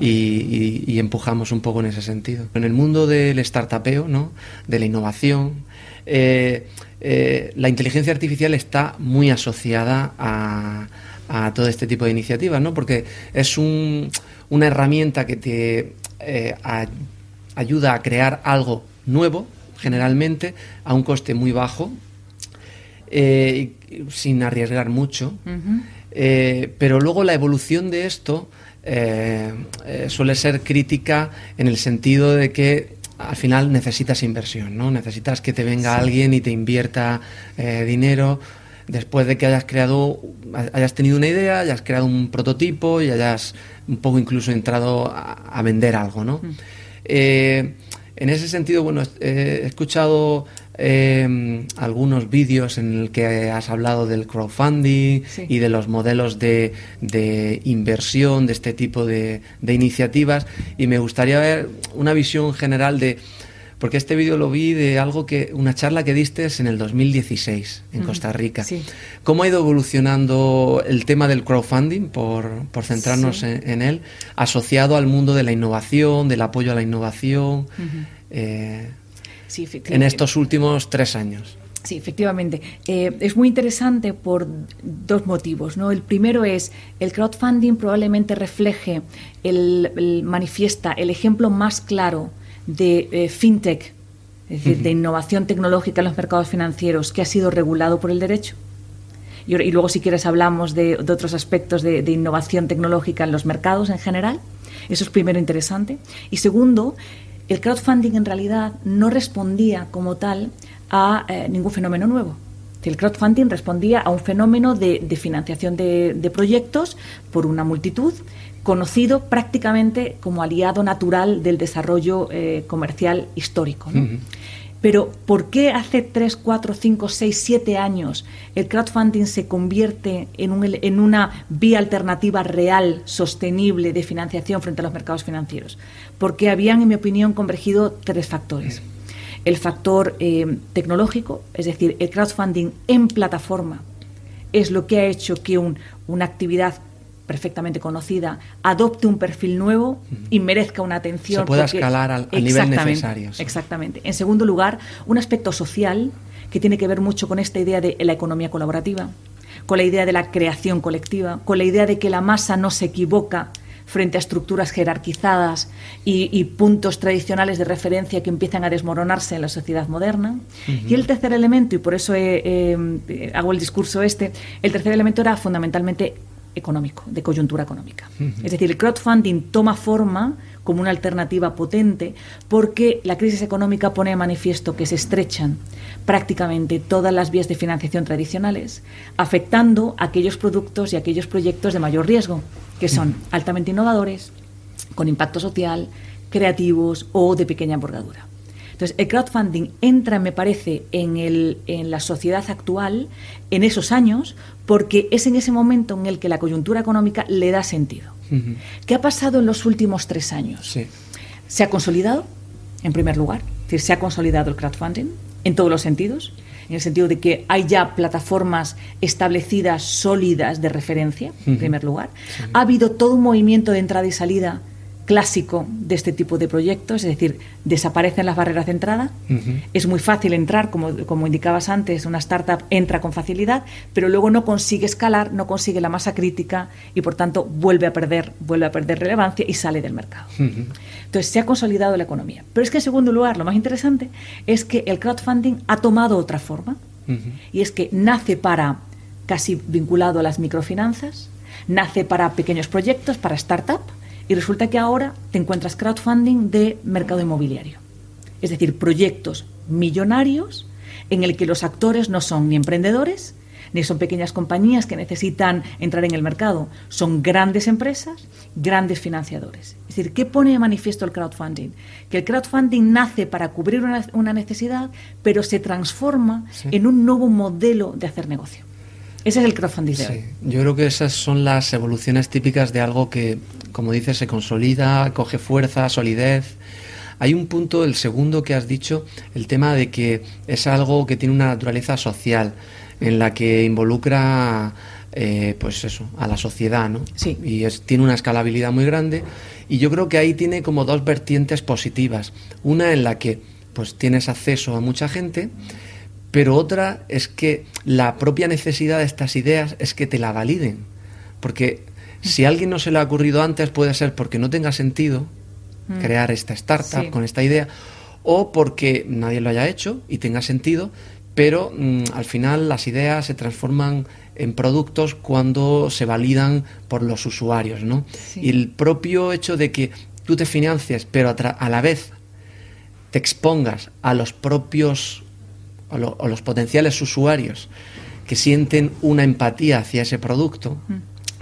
y, empujamos un poco en ese sentido. En el mundo del startupeo, ¿no? de la innovación, eh, eh, la inteligencia artificial está muy asociada a, a todo este tipo de iniciativas, ¿no? porque es un, una herramienta que te eh, ayuda a crear algo nuevo, generalmente, a un coste muy bajo, eh, sin arriesgar mucho. Eh, pero luego la evolución de esto suele ser crítica en el sentido de que al final necesitas inversión, ¿no? Necesitas que te venga alguien y te invierta dinero después de que hayas creado, hayas tenido una idea, hayas creado un prototipo y hayas un poco incluso entrado a, vender algo, ¿no? Mm. Eh, en ese sentido, bueno, he escuchado eh, algunos vídeos en el que has hablado del crowdfunding y de los modelos de, inversión de este tipo de, de, iniciativas y me gustaría ver una visión general de porque este vídeo lo vi de algo que, una charla que diste en el 2016 en Costa Rica. ¿Cómo ha ido evolucionando el tema del crowdfunding, por, centrarnos en, él, asociado al mundo de la innovación, del apoyo a la innovación, eh, en estos últimos tres años? Sí, efectivamente. Eh, es muy interesante por dos motivos. ¿no? El primero es el crowdfunding probablemente refleje, el manifiesta el ejemplo más claro de eh, fintech, es decir, de innovación tecnológica en los mercados financieros, que ha sido regulado por el derecho. Y, luego, si quieres, hablamos de, otros aspectos de, innovación tecnológica en los mercados en general. Eso es primero interesante. Y segundo, el crowdfunding en realidad no respondía como tal a eh, ningún fenómeno nuevo. El crowdfunding respondía a un fenómeno de, financiación de, proyectos por una multitud, conocido prácticamente como aliado natural del desarrollo eh, comercial histórico. Pero ¿por qué hace 3, 4, 5, 6, 7 años el crowdfunding se convierte en, en, una vía alternativa real, sostenible de financiación frente a los mercados financieros? Porque habían, en mi opinión, convergido tres factores. El factor eh, tecnológico, es decir, el crowdfunding en plataforma, es lo que ha hecho que una actividad perfectamente conocida, adopte un perfil nuevo y merezca una atención. Se pueda escalar al, nivel necesario. Exactamente. En segundo lugar, un aspecto social que tiene que ver mucho con esta idea de la economía colaborativa, con la idea de la creación colectiva, con la idea de que la masa no se equivoca frente a estructuras jerarquizadas y, puntos tradicionales de referencia que empiezan a desmoronarse en la sociedad moderna. Y el tercer elemento, y por eso hago el discurso este, el tercer elemento era fundamentalmente económico, de coyuntura económica. Es decir, el crowdfunding toma forma como una alternativa potente porque la crisis económica pone de manifiesto que se estrechan prácticamente todas las vías de financiación tradicionales, afectando aquellos productos y aquellos proyectos de mayor riesgo, que son altamente innovadores, con impacto social, creativos o de pequeña envergadura. Entonces, el crowdfunding entra, me parece, en, el, en la sociedad actual en esos años porque es en ese momento en el que la coyuntura económica le da sentido. ¿Qué ha pasado en los últimos tres años? Se ha consolidado, en primer lugar, es decir, se ha consolidado el crowdfunding en todos los sentidos, en el sentido de que hay ya plataformas establecidas, sólidas de referencia, en primer lugar. Ha habido todo un movimiento de entrada y salida clásico de este tipo de proyectos, es decir, desaparecen las barreras de entrada, es muy fácil entrar, como, como indicabas antes, una startup entra con facilidad, pero luego no consigue escalar, no consigue la masa crítica y por tanto vuelve a perder, vuelve a perder relevancia y sale del mercado. Entonces se ha consolidado la economía. Pero es que en segundo lugar, lo más interesante es que el crowdfunding ha tomado otra forma y es que nace para casi vinculado a las microfinanzas, nace para pequeños proyectos, para startup, y resulta que ahora te encuentras crowdfunding de mercado inmobiliario. Es decir, proyectos millonarios en el que los actores no son ni emprendedores, ni son pequeñas compañías que necesitan entrar en el mercado, son grandes empresas, grandes financiadores. Es decir, ¿qué pone de manifiesto el crowdfunding? Que el crowdfunding nace para cubrir una, necesidad, pero se transforma en un nuevo modelo de hacer negocio. Ese es el crowdfunding sí. Yo creo que esas son las evoluciones típicas de algo que, como dices, se consolida, coge fuerza, solidez. Hay un punto, el segundo que has dicho, el tema de que es algo que tiene una naturaleza social, en la que involucra, eh, pues eso, a la sociedad, ¿no? Sí. Y tiene una escalabilidad muy grande. Y yo creo que ahí tiene como dos vertientes positivas. Una en la que, pues, tienes acceso a mucha gente pero otra es que la propia necesidad de estas ideas es que te la validen. Porque si a alguien no se le ha ocurrido antes, puede ser porque no tenga sentido mm. crear esta startup con esta idea, o porque nadie lo haya hecho y tenga sentido, pero mm, al final las ideas se transforman en productos cuando se validan por los usuarios, ¿no? Y el propio hecho de que tú te financies, pero a la vez te expongas a los propios o, los potenciales usuarios que sienten una empatía hacia ese producto, mm.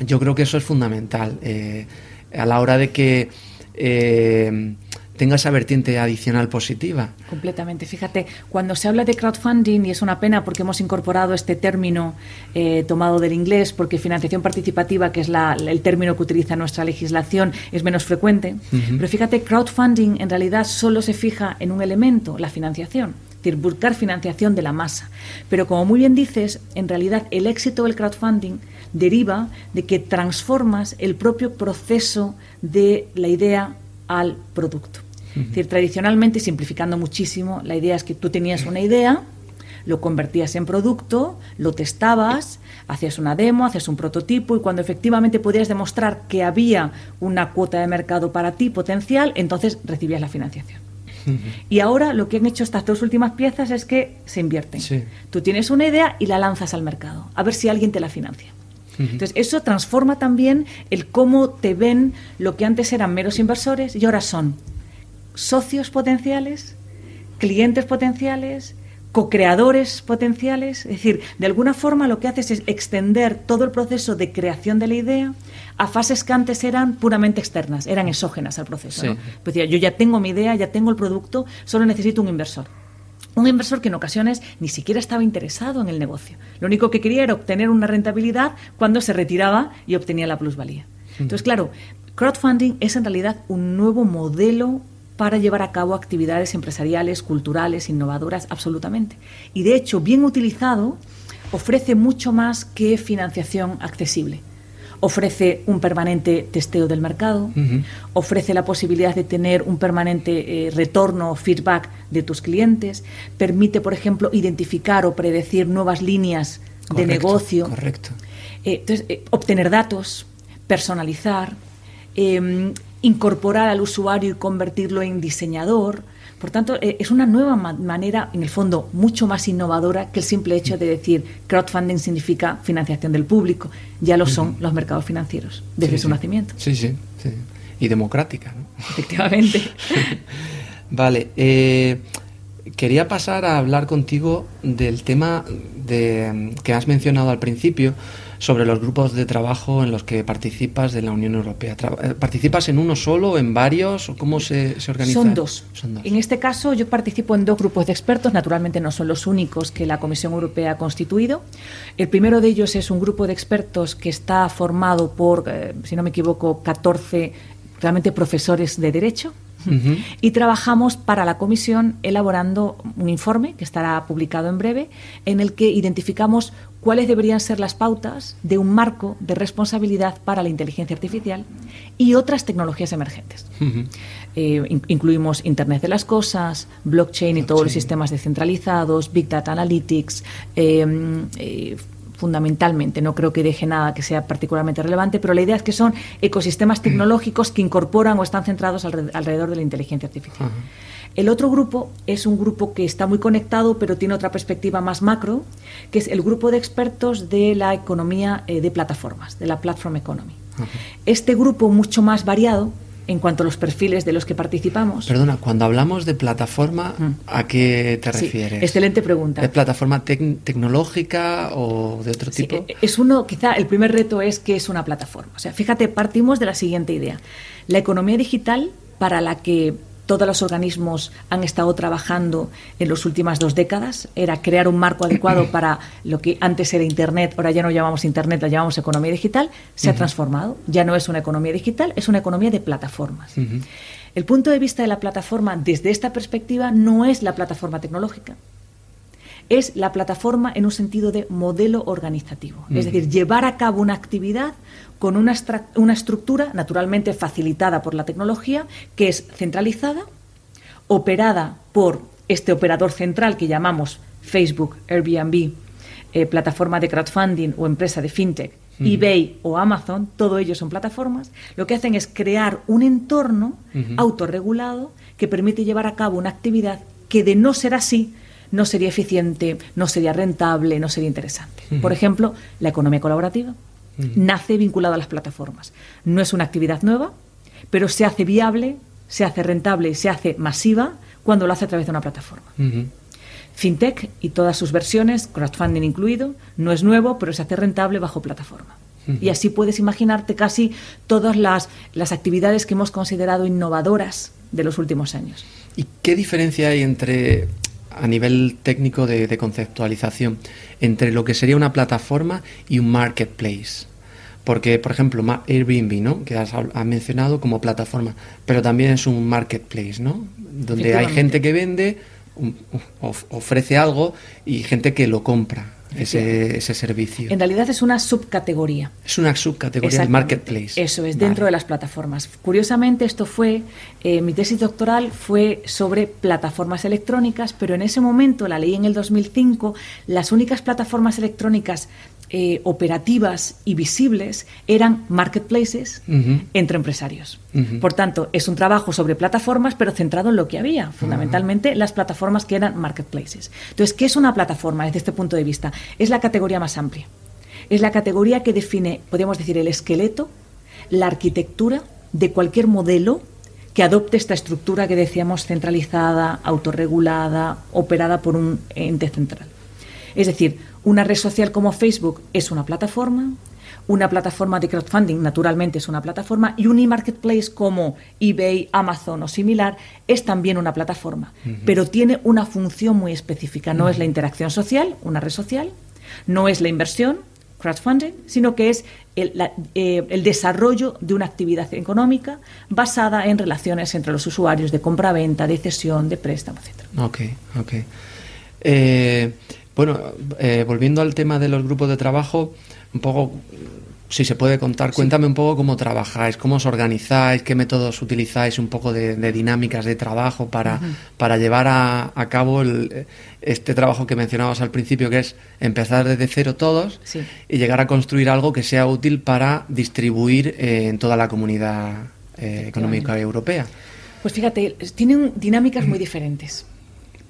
Yo creo que eso es fundamental eh, a la hora de que eh, tenga esa vertiente adicional positiva. Completamente. Fíjate, cuando se habla de crowdfunding, y es una pena porque hemos incorporado este término eh, tomado del inglés, porque financiación participativa, que es el término que utiliza nuestra legislación, es menos frecuente, pero fíjate, crowdfunding en realidad solo se fija en un elemento, la financiación decir, buscar financiación de la masa. Pero como muy bien dices, en realidad el éxito del crowdfunding deriva de que transformas el propio proceso de la idea al producto. Es decir, tradicionalmente, simplificando muchísimo, la idea es que tú tenías una idea, lo convertías en producto, lo testabas, hacías una demo, hacías un prototipo y cuando efectivamente podías demostrar que había una cuota de mercado para ti potencial, entonces recibías la financiación. Y ahora lo que han hecho estas dos últimas piezas es que se invierten. Tú tienes una idea y la lanzas al mercado, a ver si alguien te la financia. Entonces, eso transforma también el cómo te ven lo que antes eran meros inversores y ahora son socios potenciales, clientes potenciales, co-creadores potenciales. Es decir, de alguna forma lo que haces es extender todo el proceso de creación de la idea a fases que antes eran puramente externas, eran exógenas al proceso. Pues yo ya tengo mi idea, ya tengo el producto, solo necesito un inversor. Un inversor que en ocasiones ni siquiera estaba interesado en el negocio. Lo único que quería era obtener una rentabilidad cuando se retiraba y obtenía la plusvalía. Entonces, claro, crowdfunding es en realidad un nuevo modelo para llevar a cabo actividades empresariales, culturales, innovadoras, absolutamente. Y de hecho, bien utilizado, ofrece mucho más que financiación accesible ofrece un permanente testeo del mercado, ofrece la posibilidad de tener un permanente eh, retorno o feedback de tus clientes, permite, por ejemplo, identificar o predecir nuevas líneas de negocio. Correcto. Eh, entonces, eh, obtener datos, personalizar, em, incorporar al usuario y convertirlo en diseñador. Por tanto, eh, es una nueva manera, en el fondo, mucho más innovadora que el simple hecho de decir crowdfunding significa financiación del público. Ya lo son los mercados financieros desde su nacimiento. Sí, sí, sí. Y democrática. ¿no? Efectivamente. [laughs] vale. Eh, quería pasar a hablar contigo del tema de, que has mencionado al principio sobre los grupos de trabajo en los que participas de la Unión Europea. Eh, ¿Participas en uno solo, en varios? o ¿Cómo se, se organiza? Son dos. En este caso yo participo en dos grupos de expertos, naturalmente no son los únicos que la Comisión Europea ha constituido. El primero de ellos es un grupo de expertos que está formado por, eh, si no me equivoco, 14 realmente profesores de Derecho, y trabajamos para la comisión elaborando un informe que estará publicado en breve, en el que identificamos cuáles deberían ser las pautas de un marco de responsabilidad para la inteligencia artificial y otras tecnologías emergentes. Eh, incluimos Internet de las Cosas, blockchain y todos los sistemas descentralizados, Big Data Analytics, eh, eh, fundamentalmente. No creo que deje nada que sea particularmente relevante, pero la idea es que son ecosistemas tecnológicos que incorporan o están centrados alrededor de la inteligencia artificial. El otro grupo es un grupo que está muy conectado, pero tiene otra perspectiva más macro, que es el grupo de expertos de la economía eh, de plataformas, de la Platform Economy. Este grupo mucho más variado en cuanto a los perfiles de los que participamos. Perdona, cuando hablamos de plataforma, mm. ¿a qué te refieres? Excelente pregunta. ¿Es plataforma tecnológica o de otro tipo? E-, es uno, quizá el primer reto es que es una plataforma. O sea, fíjate, partimos de la siguiente idea. La economía digital para la que todos los organismos han estado trabajando en las últimas dos décadas. Era crear un marco adecuado [clears throat] para lo que antes era Internet, ahora ya no llamamos Internet, la llamamos economía digital. Se ha transformado. Ya no es una economía digital, es una economía de plataformas. El punto de vista de la plataforma desde esta perspectiva no es la plataforma tecnológica, es la plataforma en un sentido de modelo organizativo. Es decir, llevar a cabo una actividad con una, una estructura naturalmente facilitada por la tecnología, que es centralizada, operada por este operador central que llamamos Facebook, Airbnb, eh, plataforma de crowdfunding o empresa de fintech, eBay o Amazon, todo ellos son plataformas, lo que hacen es crear un entorno autorregulado que permite llevar a cabo una actividad que de no ser así no sería eficiente, no sería rentable, no sería interesante. Por ejemplo, la economía colaborativa nace vinculada a las plataformas. No es una actividad nueva, pero se hace viable, se hace rentable, se hace masiva cuando lo hace a través de una plataforma. FinTech y todas sus versiones, crowdfunding incluido, no es nuevo, pero se hace rentable bajo plataforma. Y así puedes imaginarte casi todas las, las actividades que hemos considerado innovadoras de los últimos años. ¿Y qué diferencia hay entre a nivel técnico de, conceptualización entre lo que sería una plataforma y un marketplace. Porque, por ejemplo, Airbnb, ¿no? que has, mencionado como plataforma, pero también es un marketplace, ¿no? donde hay gente que vende, ofrece algo y gente que lo compra ese, ese, servicio. En realidad es una subcategoría. Es una subcategoría del marketplace. Eso es, dentro de las plataformas. Curiosamente, esto fue, eh, mi tesis doctoral fue sobre plataformas electrónicas, pero en ese momento, la ley en el 2005, las únicas plataformas electrónicas eh, operativas y visibles eran marketplaces entre empresarios. Por tanto, es un trabajo sobre plataformas, pero centrado en lo que había, fundamentalmente las plataformas que eran marketplaces. Entonces, ¿qué es una plataforma desde este punto de vista? Es la categoría más amplia. Es la categoría que define, podríamos decir, el esqueleto, la arquitectura de cualquier modelo que adopte esta estructura que decíamos centralizada, autorregulada, operada por un ente central. Es decir, una red social como Facebook es una plataforma, una plataforma de crowdfunding naturalmente es una plataforma y un e-marketplace como eBay, Amazon o similar es también una plataforma, pero tiene una función muy específica. No es la interacción social, una red social, no es la inversión, crowdfunding, sino que es el, eh, el, desarrollo de una actividad económica basada en relaciones entre los usuarios de compra-venta, de cesión, de préstamo, etc. Ok, ok. Eh, bueno, eh, volviendo al tema de los grupos de trabajo, un poco, si se puede contar, cuéntame un poco cómo trabajáis, cómo os organizáis, qué métodos utilizáis, un poco de, dinámicas de trabajo para, para llevar a, cabo este trabajo que mencionabas al principio, que es empezar desde cero todos y llegar a construir algo que sea útil para distribuir eh, en toda la comunidad eh, económica europea. Pues fíjate, tienen dinámicas muy diferentes.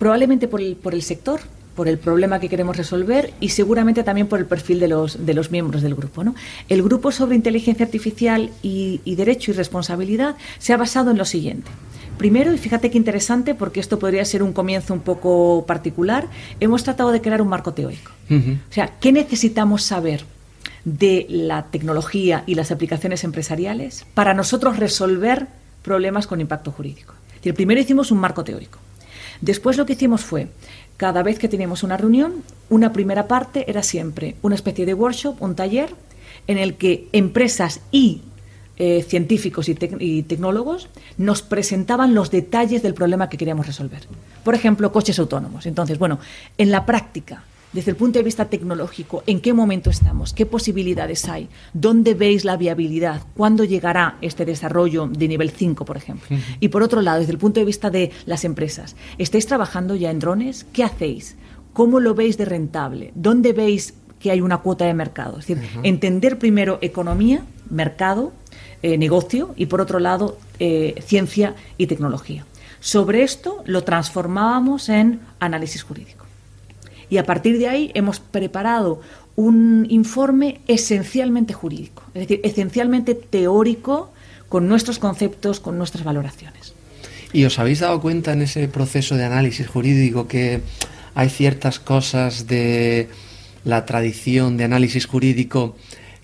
Probablemente por el, por el sector, por el problema que queremos resolver y seguramente también por el perfil de los, de los miembros del grupo. ¿no? El grupo sobre inteligencia artificial y, derecho y responsabilidad se ha basado en lo siguiente. Primero, y fíjate qué interesante, porque esto podría ser un comienzo un poco particular, hemos tratado de crear un marco teórico. O sea, ¿qué necesitamos saber de la tecnología y las aplicaciones empresariales para nosotros resolver problemas con impacto jurídico? primero hicimos un marco teórico. Después lo que hicimos fue cada vez que teníamos una reunión, una primera parte era siempre una especie de workshop, un taller, en el que empresas y eh, científicos y, y, tecnólogos nos presentaban los detalles del problema que queríamos resolver. Por ejemplo, coches autónomos. Entonces, bueno, en la práctica, desde el punto de vista tecnológico, ¿en qué momento estamos? ¿Qué posibilidades hay? ¿Dónde veis la viabilidad? ¿Cuándo llegará este desarrollo de nivel 5, por ejemplo? Y por otro lado, desde el punto de vista de las empresas, ¿estáis trabajando ya en drones? ¿Qué hacéis? ¿Cómo lo veis de rentable? ¿Dónde veis que hay una cuota de mercado? Es decir, entender primero economía, mercado, eh, negocio y por otro lado eh, ciencia y tecnología. Sobre esto lo transformábamos en análisis jurídico. Y a partir de ahí hemos preparado un informe esencialmente jurídico, es decir, esencialmente teórico, con nuestros conceptos, con nuestras valoraciones. ¿Y os habéis dado cuenta en ese proceso de análisis jurídico que hay ciertas cosas de la tradición de análisis jurídico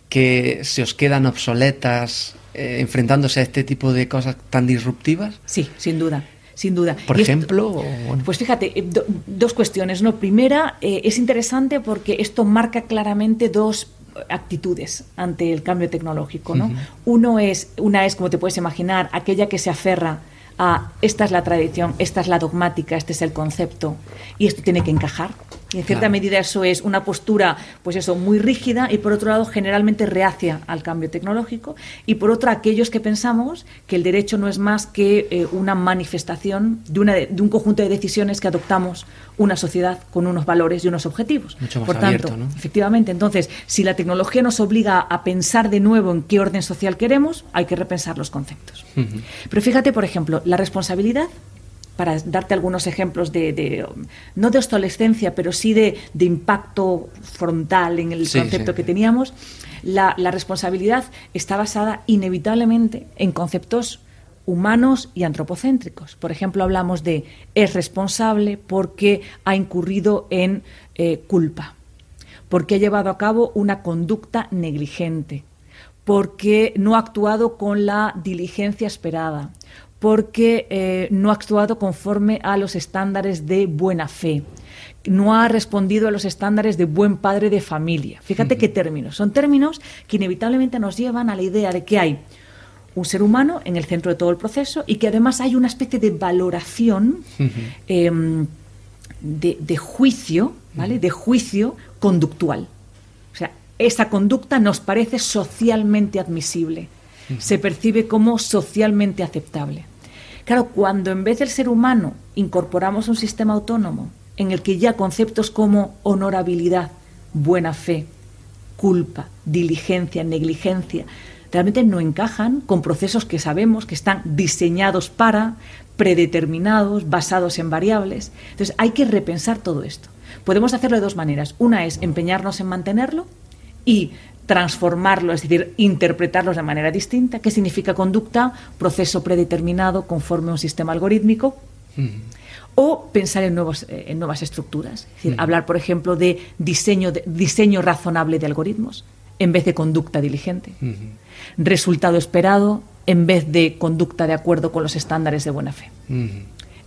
que se os quedan obsoletas eh, enfrentándose a este tipo de cosas tan disruptivas? Sí, sin duda sin duda. Por ejemplo, pues fíjate, eh, dos cuestiones. No, primera eh, es interesante porque esto marca claramente dos actitudes ante el cambio tecnológico, ¿no? Uno es una es como te puedes imaginar aquella que se aferra a esta es la tradición, esta es la dogmática, este es el concepto y esto tiene que encajar y en cierta medida eso es una postura, pues eso, muy rígida y por otro lado generalmente reacia al cambio tecnológico y por otra aquellos que pensamos que el derecho no es más que eh, una manifestación de, una, de un conjunto de decisiones que adoptamos una sociedad con unos valores y unos objetivos. por tanto, efectivamente, entonces, si la tecnología nos obliga a pensar de nuevo en qué orden social queremos, hay que repensar los conceptos. Pero fíjate, por ejemplo, la responsabilidad para darte algunos ejemplos de, no de obsolescencia, pero sí de, impacto frontal en el concepto que teníamos, la, responsabilidad está basada inevitablemente en conceptos humanos y antropocéntricos. Por ejemplo, hablamos de es responsable porque ha incurrido en eh, culpa, porque ha llevado a cabo una conducta negligente, porque no ha actuado con la diligencia esperada, porque eh, no ha actuado conforme a los estándares de buena fe, no ha respondido a los estándares de buen padre de familia. Fíjate qué términos. Son términos que inevitablemente nos llevan a la idea de que hay un ser humano en el centro de todo el proceso y que además hay una especie de valoración em, de, juicio, ¿vale? De juicio conductual. O sea, esa conducta nos parece socialmente admisible se percibe como socialmente aceptable. Claro, cuando en vez del ser humano incorporamos un sistema autónomo en el que ya conceptos como honorabilidad, buena fe, culpa, diligencia, negligencia, realmente no encajan con procesos que sabemos que están diseñados para, predeterminados, basados en variables. Entonces hay que repensar todo esto. Podemos hacerlo de dos maneras. Una es empeñarnos en mantenerlo y transformarlo, es decir, interpretarlos de manera distinta. ¿Qué significa conducta? Proceso predeterminado conforme a un sistema algorítmico. O pensar en, nuevos, eh, en nuevas estructuras. Es decir, hablar, por ejemplo, de diseño, de diseño razonable de algoritmos en vez de conducta diligente. Resultado esperado en vez de conducta de acuerdo con los estándares de buena fe.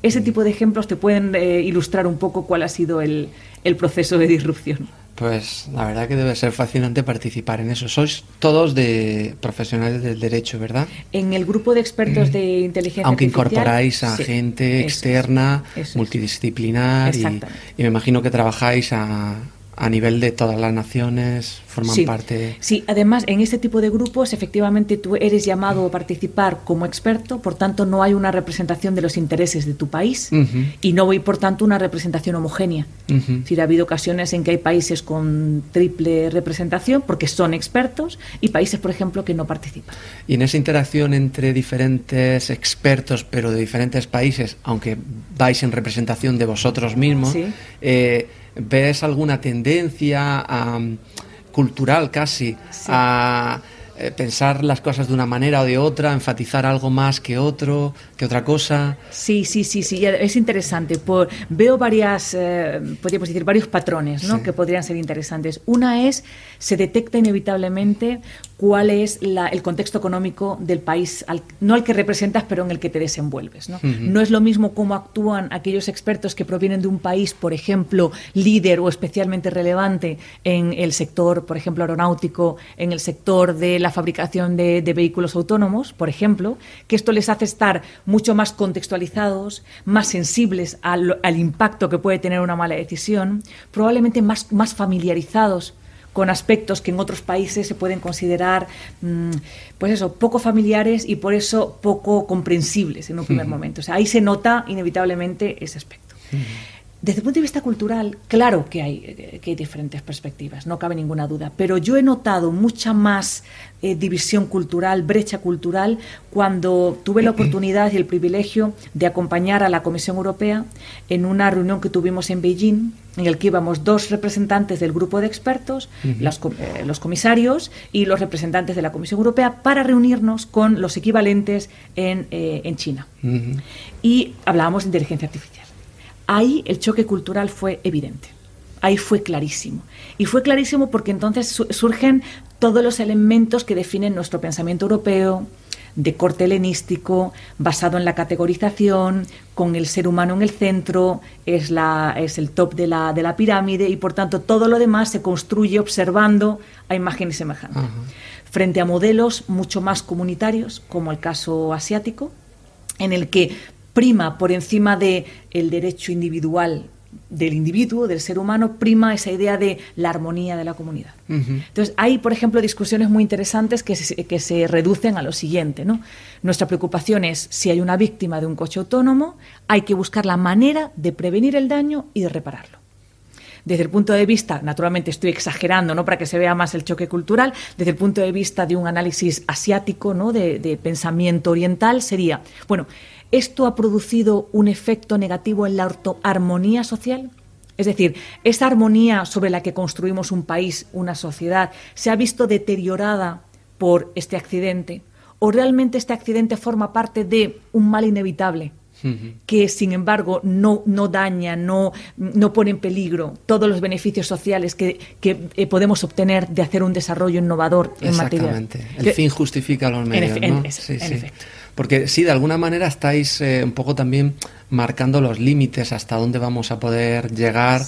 Ese tipo de ejemplos te pueden eh, ilustrar un poco cuál ha sido el, el proceso de disrupción. Pues la verdad que debe ser fascinante participar en eso. Sois todos de profesionales del derecho, ¿verdad? En el grupo de expertos de inteligencia Aunque artificial, incorporáis a sí, gente externa, es. multidisciplinar y, y me imagino que trabajáis a, a nivel de todas las naciones, forman sí. parte. Sí, además en este tipo de grupos efectivamente tú eres llamado a participar como experto, por tanto no hay una representación de los intereses de tu país y no hay por tanto una representación homogénea. Es decir, ha habido ocasiones en que hay países con triple representación porque son expertos y países, por ejemplo, que no participan. Y en esa interacción entre diferentes expertos, pero de diferentes países, aunque vais en representación de vosotros mismos, Sí. eh, ¿ves alguna tendencia am, cultural casi Sí. a eh, pensar las cosas de una manera o de otra, enfatizar algo más que otro, que otra cosa? Sí, sí, sí, sí, es interesante. Por, veo varias, eh, podríamos decir, varios patrones ¿no? Sí. que podrían ser interesantes. Una es, se detecta inevitablemente cuál es la- el contexto económico del país, al- no al que representas, pero en el que te desenvuelves. ¿no? no es lo mismo cómo actúan aquellos expertos que provienen de un país, por ejemplo, líder o especialmente relevante en el sector, por ejemplo, aeronáutico, en el sector de la fabricación de, de vehículos autónomos, por ejemplo, que esto les hace estar mucho más contextualizados, más sensibles al, al impacto que puede tener una mala decisión, probablemente más, más familiarizados con aspectos que en otros países se pueden considerar, mm, pues eso, poco familiares y por eso poco comprensibles en un primer momento. O sea, ahí se nota inevitablemente ese aspecto. Desde el punto de vista cultural, claro que hay, eh, que hay diferentes perspectivas, no cabe ninguna duda, pero yo he notado mucha más eh, división cultural, brecha cultural, cuando tuve la oportunidad y el privilegio de acompañar a la Comisión Europea en una reunión que tuvimos en Beijing, en el que íbamos dos representantes del grupo de expertos, las eh, los comisarios y los representantes de la Comisión Europea, para reunirnos con los equivalentes en, eh, en China. Y hablábamos de inteligencia artificial. Ahí el choque cultural fue evidente. Ahí fue clarísimo. Y fue clarísimo porque entonces su- surgen todos los elementos que definen nuestro pensamiento europeo, de corte helenístico, basado en la categorización, con el ser humano en el centro, es, la, es el top de la, de la pirámide y por tanto todo lo demás se construye observando a imagen y semejanza. Frente a modelos mucho más comunitarios, como el caso asiático, en el que prima por encima de el derecho individual del individuo, del ser humano, prima esa idea de la armonía de la comunidad. Entonces, hay, por ejemplo, discusiones muy interesantes que se, que se reducen a lo siguiente. ¿no? Nuestra preocupación es, si hay una víctima de un coche autónomo, hay que buscar la manera de prevenir el daño y de repararlo desde el punto de vista, naturalmente estoy exagerando, ¿no? Para que se vea más el choque cultural, desde el punto de vista de un análisis asiático, ¿no? De, de pensamiento oriental, sería, bueno, ¿esto ha producido un efecto negativo en la armonía social? Es decir, esa armonía sobre la que construimos un país, una sociedad, se ha visto deteriorada por este accidente, o realmente este accidente forma parte de un mal inevitable que sin embargo no, no daña, no, no pone en peligro todos los beneficios sociales que, que, eh, podemos obtener de hacer un desarrollo innovador en materia. Exactamente. El fin justifica los medios, en- ¿no? en efecto. Porque sí, de alguna manera estáis eh, un poco también marcando los límites hasta dónde vamos a poder llegar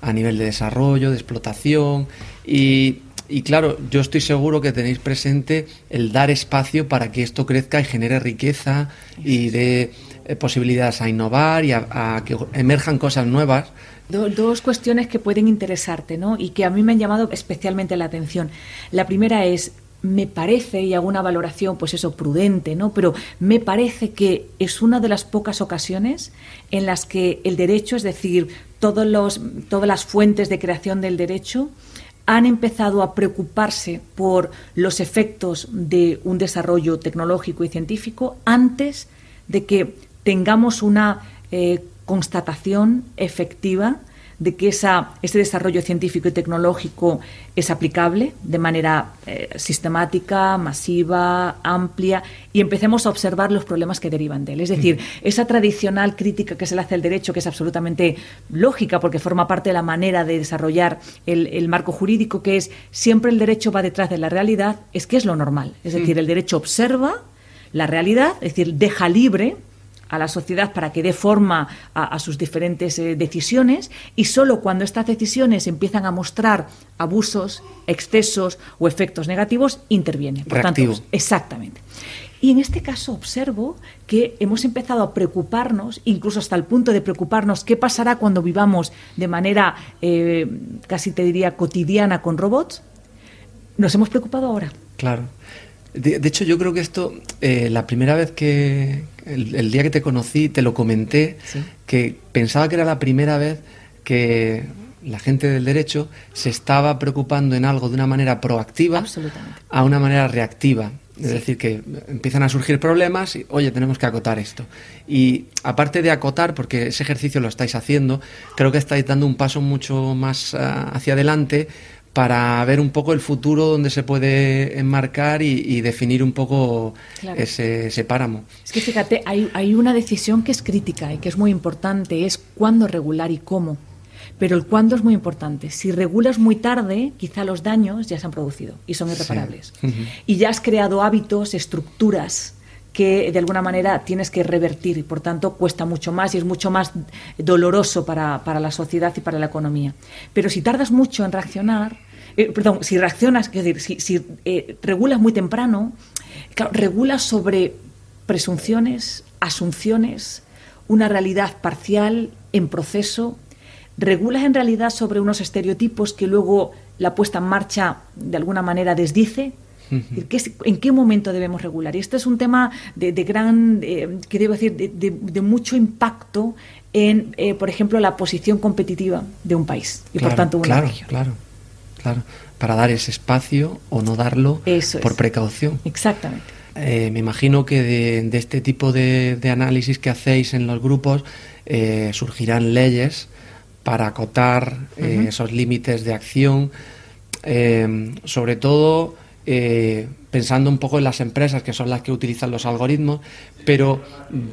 a nivel de desarrollo, de explotación y, y claro, yo estoy seguro que tenéis presente el dar espacio para que esto crezca y genere riqueza y dé eh, posibilidades a innovar y a, a que emerjan cosas nuevas. Do- dos cuestiones que pueden interesarte, ¿no? Y que a mí me han llamado especialmente la atención. La primera es, me parece, y hago una valoración, pues eso, prudente, ¿no? Pero me parece que es una de las pocas ocasiones en las que el derecho, es decir, todos los, todas las fuentes de creación del derecho, han empezado a preocuparse por los efectos de un desarrollo tecnológico y científico antes de que tengamos una eh, constatación efectiva de que esa, ese desarrollo científico y tecnológico es aplicable de manera eh, sistemática, masiva, amplia, y empecemos a observar los problemas que derivan de él. Es decir, esa tradicional crítica que se le hace al derecho, que es absolutamente lógica porque forma parte de la manera de desarrollar el, el marco jurídico, que es siempre el derecho va detrás de la realidad, es que es lo normal. Es decir, el derecho observa la realidad, es decir, deja libre a la sociedad para que dé forma a, sus diferentes eh, decisiones y solo cuando estas decisiones empiezan a mostrar abusos, excesos o efectos negativos, interviene. Por tanto, exactamente. Y en este caso observo que hemos empezado a preocuparnos, incluso hasta el punto de preocuparnos qué pasará cuando vivamos de manera, eh, casi te diría, cotidiana con robots. Nos hemos preocupado ahora. Claro. De, hecho, yo creo que esto, eh, la primera vez que, el, día que te conocí, te lo comenté, que pensaba que era la primera vez que la gente del derecho se estaba preocupando en algo de una manera proactiva a una manera reactiva. Es decir, que empiezan a surgir problemas y, oye, tenemos que acotar esto. Y aparte de acotar, porque ese ejercicio lo estáis haciendo, creo que estáis dando un paso mucho más ah, hacia adelante para ver un poco el futuro donde se puede enmarcar y, definir un poco ese, páramo. Es que fíjate, hay, hay una decisión que es crítica y que es muy importante, es cuándo regular y cómo. Pero el cuándo es muy importante. Si regulas muy tarde, quizá los daños ya se han producido y son irreparables. Y ya has creado hábitos, estructuras que de alguna manera tienes que revertir y por tanto cuesta mucho más y es mucho más doloroso para, la sociedad y para la economía. Pero si tardas mucho en reaccionar, eh, perdón, si reaccionas, es decir, si, eh, regulas muy temprano, claro, regulas sobre presunciones, asunciones, una realidad parcial en proceso, regulas en realidad sobre unos estereotipos que luego la puesta en marcha de alguna manera desdice. ¿En qué momento debemos regular? Y este es un tema de, gran, que debo decir, de, mucho impacto en, eh, por ejemplo, la posición competitiva de un país y por tanto una claro, Claro, claro, para dar ese espacio o no darlo por precaución. Exactamente. Eh, me imagino que de, este tipo de, análisis que hacéis en los grupos eh, surgirán leyes para acotar esos límites de acción, sobre todo eh, pensando un poco en las empresas que son las que utilizan los algoritmos, pero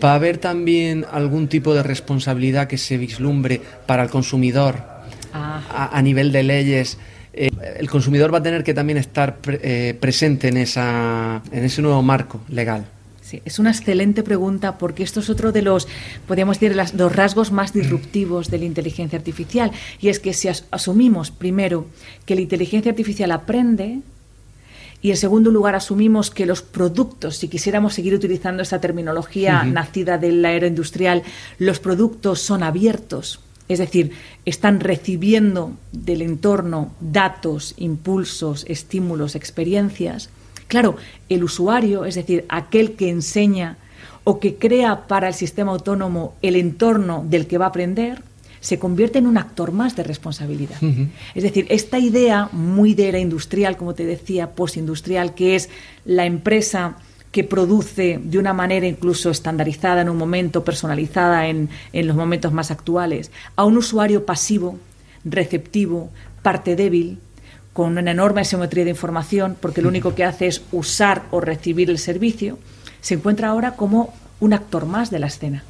¿va a haber también algún tipo de responsabilidad que se vislumbre para el consumidor ah. a, nivel de leyes? Eh, el consumidor va a tener que también estar eh, presente en, esa, en ese nuevo marco legal. Sí, es una excelente pregunta porque esto es otro de los, podríamos decir, los rasgos más disruptivos de la inteligencia artificial. Y es que si asumimos primero que la inteligencia artificial aprende, y en segundo lugar, asumimos que los productos, si quisiéramos seguir utilizando esa terminología nacida de la era industrial, los productos son abiertos. Es decir, están recibiendo del entorno datos, impulsos, estímulos, experiencias. Claro, el usuario, es decir, aquel que enseña o que crea para el sistema autónomo el entorno del que va a aprender, se convierte en un actor más de responsabilidad. Es decir, esta idea muy de era industrial, como te decía, postindustrial, que es la empresa que produce de una manera incluso estandarizada en un momento, personalizada en, en los momentos más actuales, a un usuario pasivo, receptivo, parte débil, con una enorme asimetría de información, porque lo único que hace es usar o recibir el servicio, se encuentra ahora como un actor más de la escena.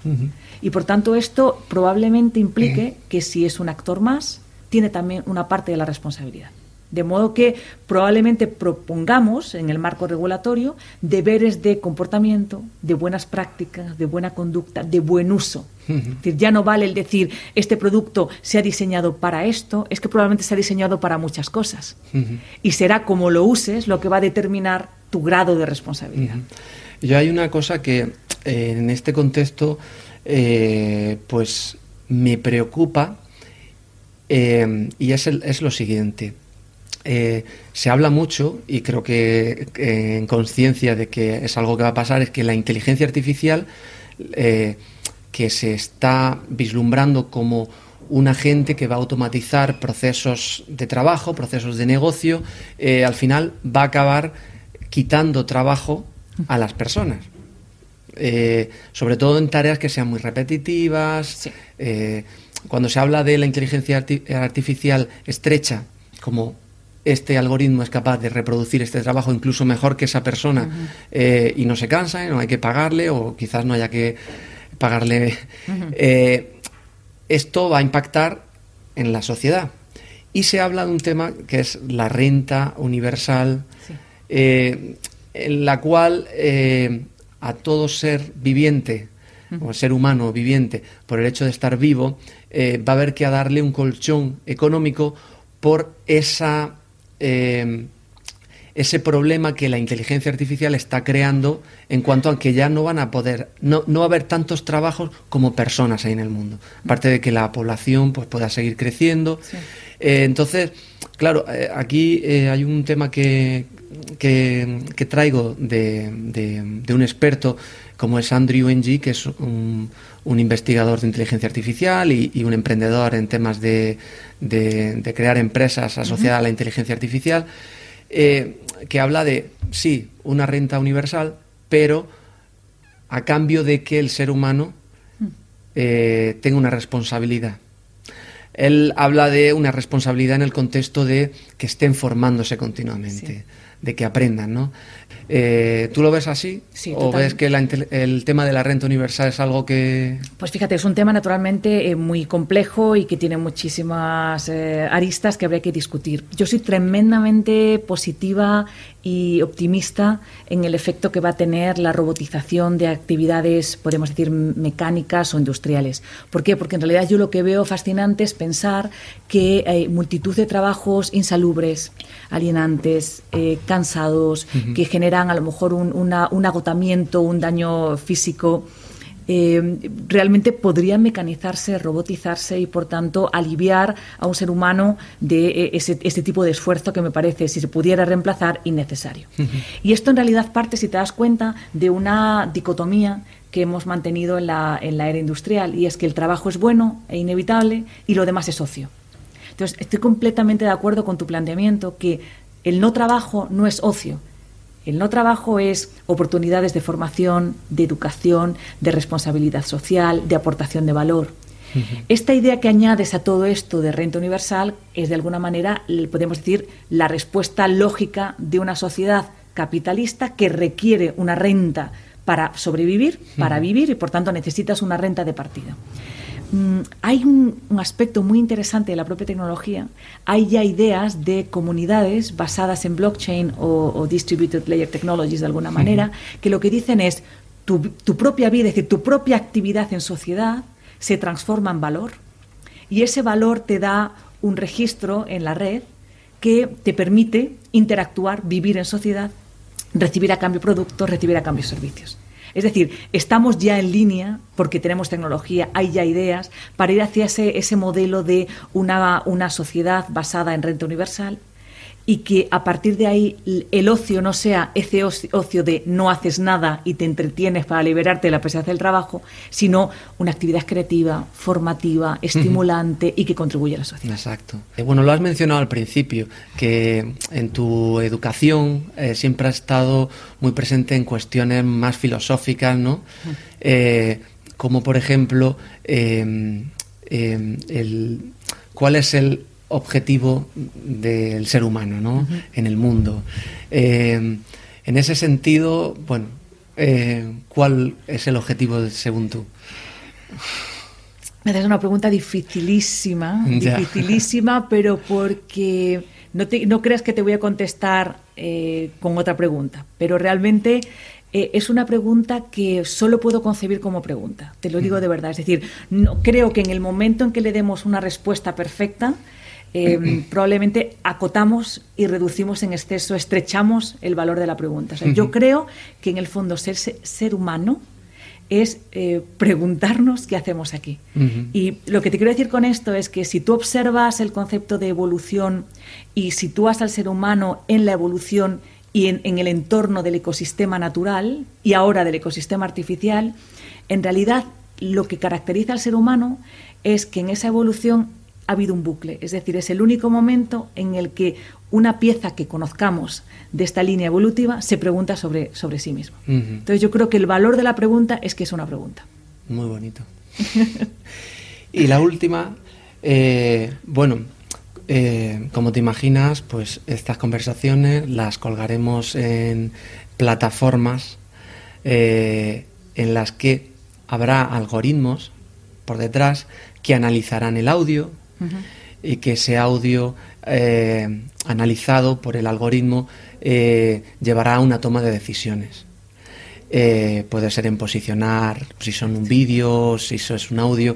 Y por tanto esto probablemente implique que si es un actor más, tiene también una parte de la responsabilidad. De modo que probablemente propongamos en el marco regulatorio deberes de comportamiento, de buenas prácticas, de buena conducta, de buen uso. Es decir, ya no vale el decir este producto se ha diseñado para esto, es que probablemente se ha diseñado para muchas cosas. Y será como lo uses lo que va a determinar tu grado de responsabilidad. Yo hay una cosa que eh, en este contexto eh, pues me preocupa eh, y es, es, lo siguiente. Se habla mucho, y creo que en conciencia de que es algo que va a pasar, es que la inteligencia artificial que se está vislumbrando como un agente que va a automatizar procesos de trabajo, procesos de negocio, eh, al final va a acabar quitando trabajo a las personas. Eh, sobre todo en tareas que sean muy repetitivas. Eh, cuando se habla de la inteligencia artificial estrecha, como este algoritmo es capaz de reproducir este trabajo incluso mejor que esa persona y no se cansa, no hay que pagarle o quizás no haya que pagarle esto va a impactar en la sociedad. Y se habla de un tema que es la renta universal, eh, en la cual eh, a todo ser viviente, o ser humano viviente, por el hecho de estar vivo, eh, va a haber que darle un colchón económico por esa ese problema que la inteligencia artificial está creando en cuanto a que ya no van a poder, no, no va a haber tantos trabajos como personas ahí en el mundo. Aparte de que la población pues, pueda seguir creciendo. Eh, entonces, claro, eh, aquí eh, hay un tema que, que, traigo de, de, un experto como es Andrew Ng, que es un, un investigador de inteligencia artificial y, un emprendedor en temas de, de crear empresas asociadas a la inteligencia artificial. Eh, que habla de, sí, una renta universal, pero a cambio de que el ser humano eh, tenga una responsabilidad. Él habla de una responsabilidad en el contexto de que estén formándose continuamente, de que aprendan, ¿no? Eh, ¿Tú lo ves así? ¿O ves que el tema de la renta universal es algo que...? Pues fíjate, es un tema naturalmente eh, muy complejo y que tiene muchísimas eh, aristas que habría que discutir. Yo soy tremendamente positiva y optimista en el efecto que va a tener la robotización de actividades, podemos decir, mecánicas o industriales. ¿Por qué? Porque en realidad yo lo que veo fascinante es pensar que hay multitud de trabajos insalubres, alienantes, eh, cansados, que generan a lo mejor un, un agotamiento, un daño físico, eh, realmente podrían mecanizarse, robotizarse y, por tanto, aliviar a un ser humano de eh, ese, tipo de esfuerzo que me parece, si se pudiera reemplazar, innecesario. Y esto en realidad parte, si te das cuenta, de una dicotomía que hemos mantenido en la, en la era industrial, y es que el trabajo es bueno e inevitable y lo demás es ocio. Entonces, estoy completamente de acuerdo con tu planteamiento que el no trabajo no es ocio, el no trabajo es oportunidades de formación, de educación, de responsabilidad social, de aportación de valor. Esta idea que añades a todo esto de renta universal es de alguna manera, podemos decir, la respuesta lógica de una sociedad capitalista que requiere una renta para sobrevivir, para vivir y por tanto necesitas una renta de partida. Mm, hay un, aspecto muy interesante de la propia tecnología. Hay ya ideas de comunidades basadas en blockchain o, distributed layer technologies de alguna manera, que lo que dicen es tu, tu propia vida, es decir, tu propia actividad en sociedad se transforma en valor y ese valor te da un registro en la red que te permite interactuar, vivir en sociedad, recibir a cambio productos, recibir a cambio servicios. Es decir, estamos ya en línea porque tenemos tecnología, hay ya ideas para ir hacia ese, ese modelo de una, una sociedad basada en renta universal y que a partir de ahí el ocio no sea ese ocio de no haces nada y te entretienes para liberarte de la pesadez del trabajo, sino una actividad creativa, formativa, estimulante y que contribuye a la sociedad. Exacto. Eh, bueno, lo has mencionado al principio, que en tu educación eh, siempre has estado muy presente en cuestiones más filosóficas, ¿no? Eh, como por ejemplo, el, ¿cuál es el objetivo del ser humano ¿no? en el mundo. Eh, en ese sentido, bueno, eh, ¿cuál es el objetivo según tú? Me das una pregunta dificilísima, [laughs] dificilísima, pero porque no, no, creas que te voy a contestar eh, con otra pregunta, pero realmente es una pregunta que solo puedo concebir como pregunta, te lo digo de verdad. Es decir, no, creo que en el momento en que le demos una respuesta perfecta, Em, probablemente acotamos y reducimos en exceso, estrechamos el valor de la pregunta. Yo creo que en el fondo ser, ser humano es eh, preguntarnos qué hacemos aquí. Y lo que te quiero decir con esto es que si tú observas el concepto de evolución y sitúas al ser humano en la evolución y en, en el entorno del ecosistema natural y ahora del ecosistema artificial, en realidad lo que caracteriza al ser humano es que en esa evolución ha habido un bucle, es decir, es el único momento en el que una pieza que conozcamos de esta línea evolutiva se pregunta sobre, sobre sí mismo. Entonces yo creo que el valor de la pregunta es que es una pregunta. Muy bonito. [laughs] y la última, eh, bueno, eh, como te imaginas, pues estas conversaciones las colgaremos en plataformas eh, en las que habrá algoritmos por detrás que analizarán el audio y que ese audio eh, analizado por el algoritmo eh, llevará a una toma de decisiones. Eh, puede ser en posicionar, si son un vídeo, si eso es un audio,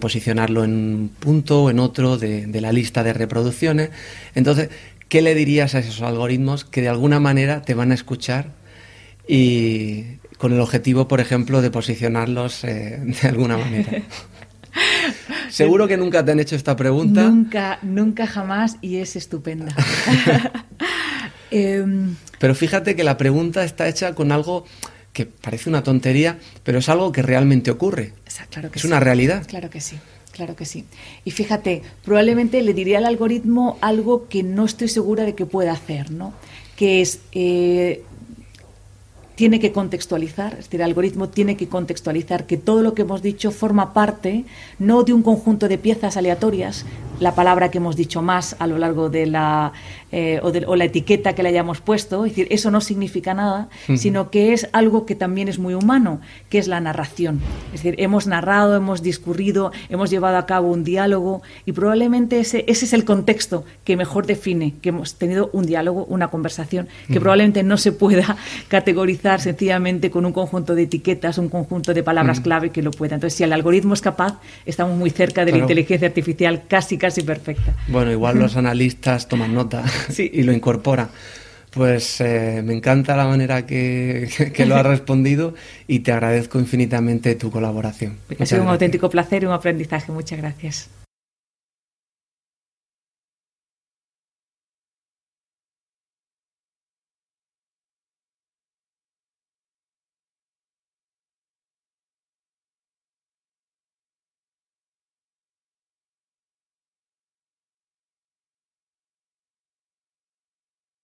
posicionarlo en un punto o en otro de, de, la lista de reproducciones. Entonces, ¿qué le dirías a esos algoritmos que de alguna manera te van a escuchar y con el objetivo, por ejemplo, de posicionarlos de alguna manera? [laughs] Seguro que nunca te han hecho esta pregunta. Nunca, nunca jamás y es estupenda. [laughs] Em, pero fíjate que la pregunta está hecha con algo que parece una tontería, pero es algo que realmente ocurre. Claro que es una realidad. Claro que sí. Claro que sí. Y fíjate, probablemente le diría al algoritmo algo que no estoy segura de que pueda hacer, ¿no? Que es eh, tiene que contextualizar, es decir, el algoritmo tiene que contextualizar que todo lo que hemos dicho forma parte no de un conjunto de piezas aleatorias, la palabra que hemos dicho más a lo largo de la eh, o, la etiqueta que le hayamos puesto, es decir, eso no significa nada, sino que es algo que también es muy humano, que es la narración. Es decir, hemos narrado, hemos discurrido, hemos llevado a cabo un diálogo y probablemente ese, ese es el contexto que mejor define que hemos tenido un diálogo, una conversación, que probablemente no se pueda [laughs] categorizar sencillamente con un conjunto de etiquetas, un conjunto de palabras clave que lo pueda. Entonces, si el algoritmo es capaz, estamos muy cerca de la inteligencia artificial casi, casi perfecta. Bueno, igual [laughs] los analistas toman nota. [laughs] y lo incorpora. Pues eh, me encanta la manera [laughs] que, lo has respondido y te agradezco infinitamente tu colaboración. Ha sido un auténtico placer y un aprendizaje. Muchas gracias.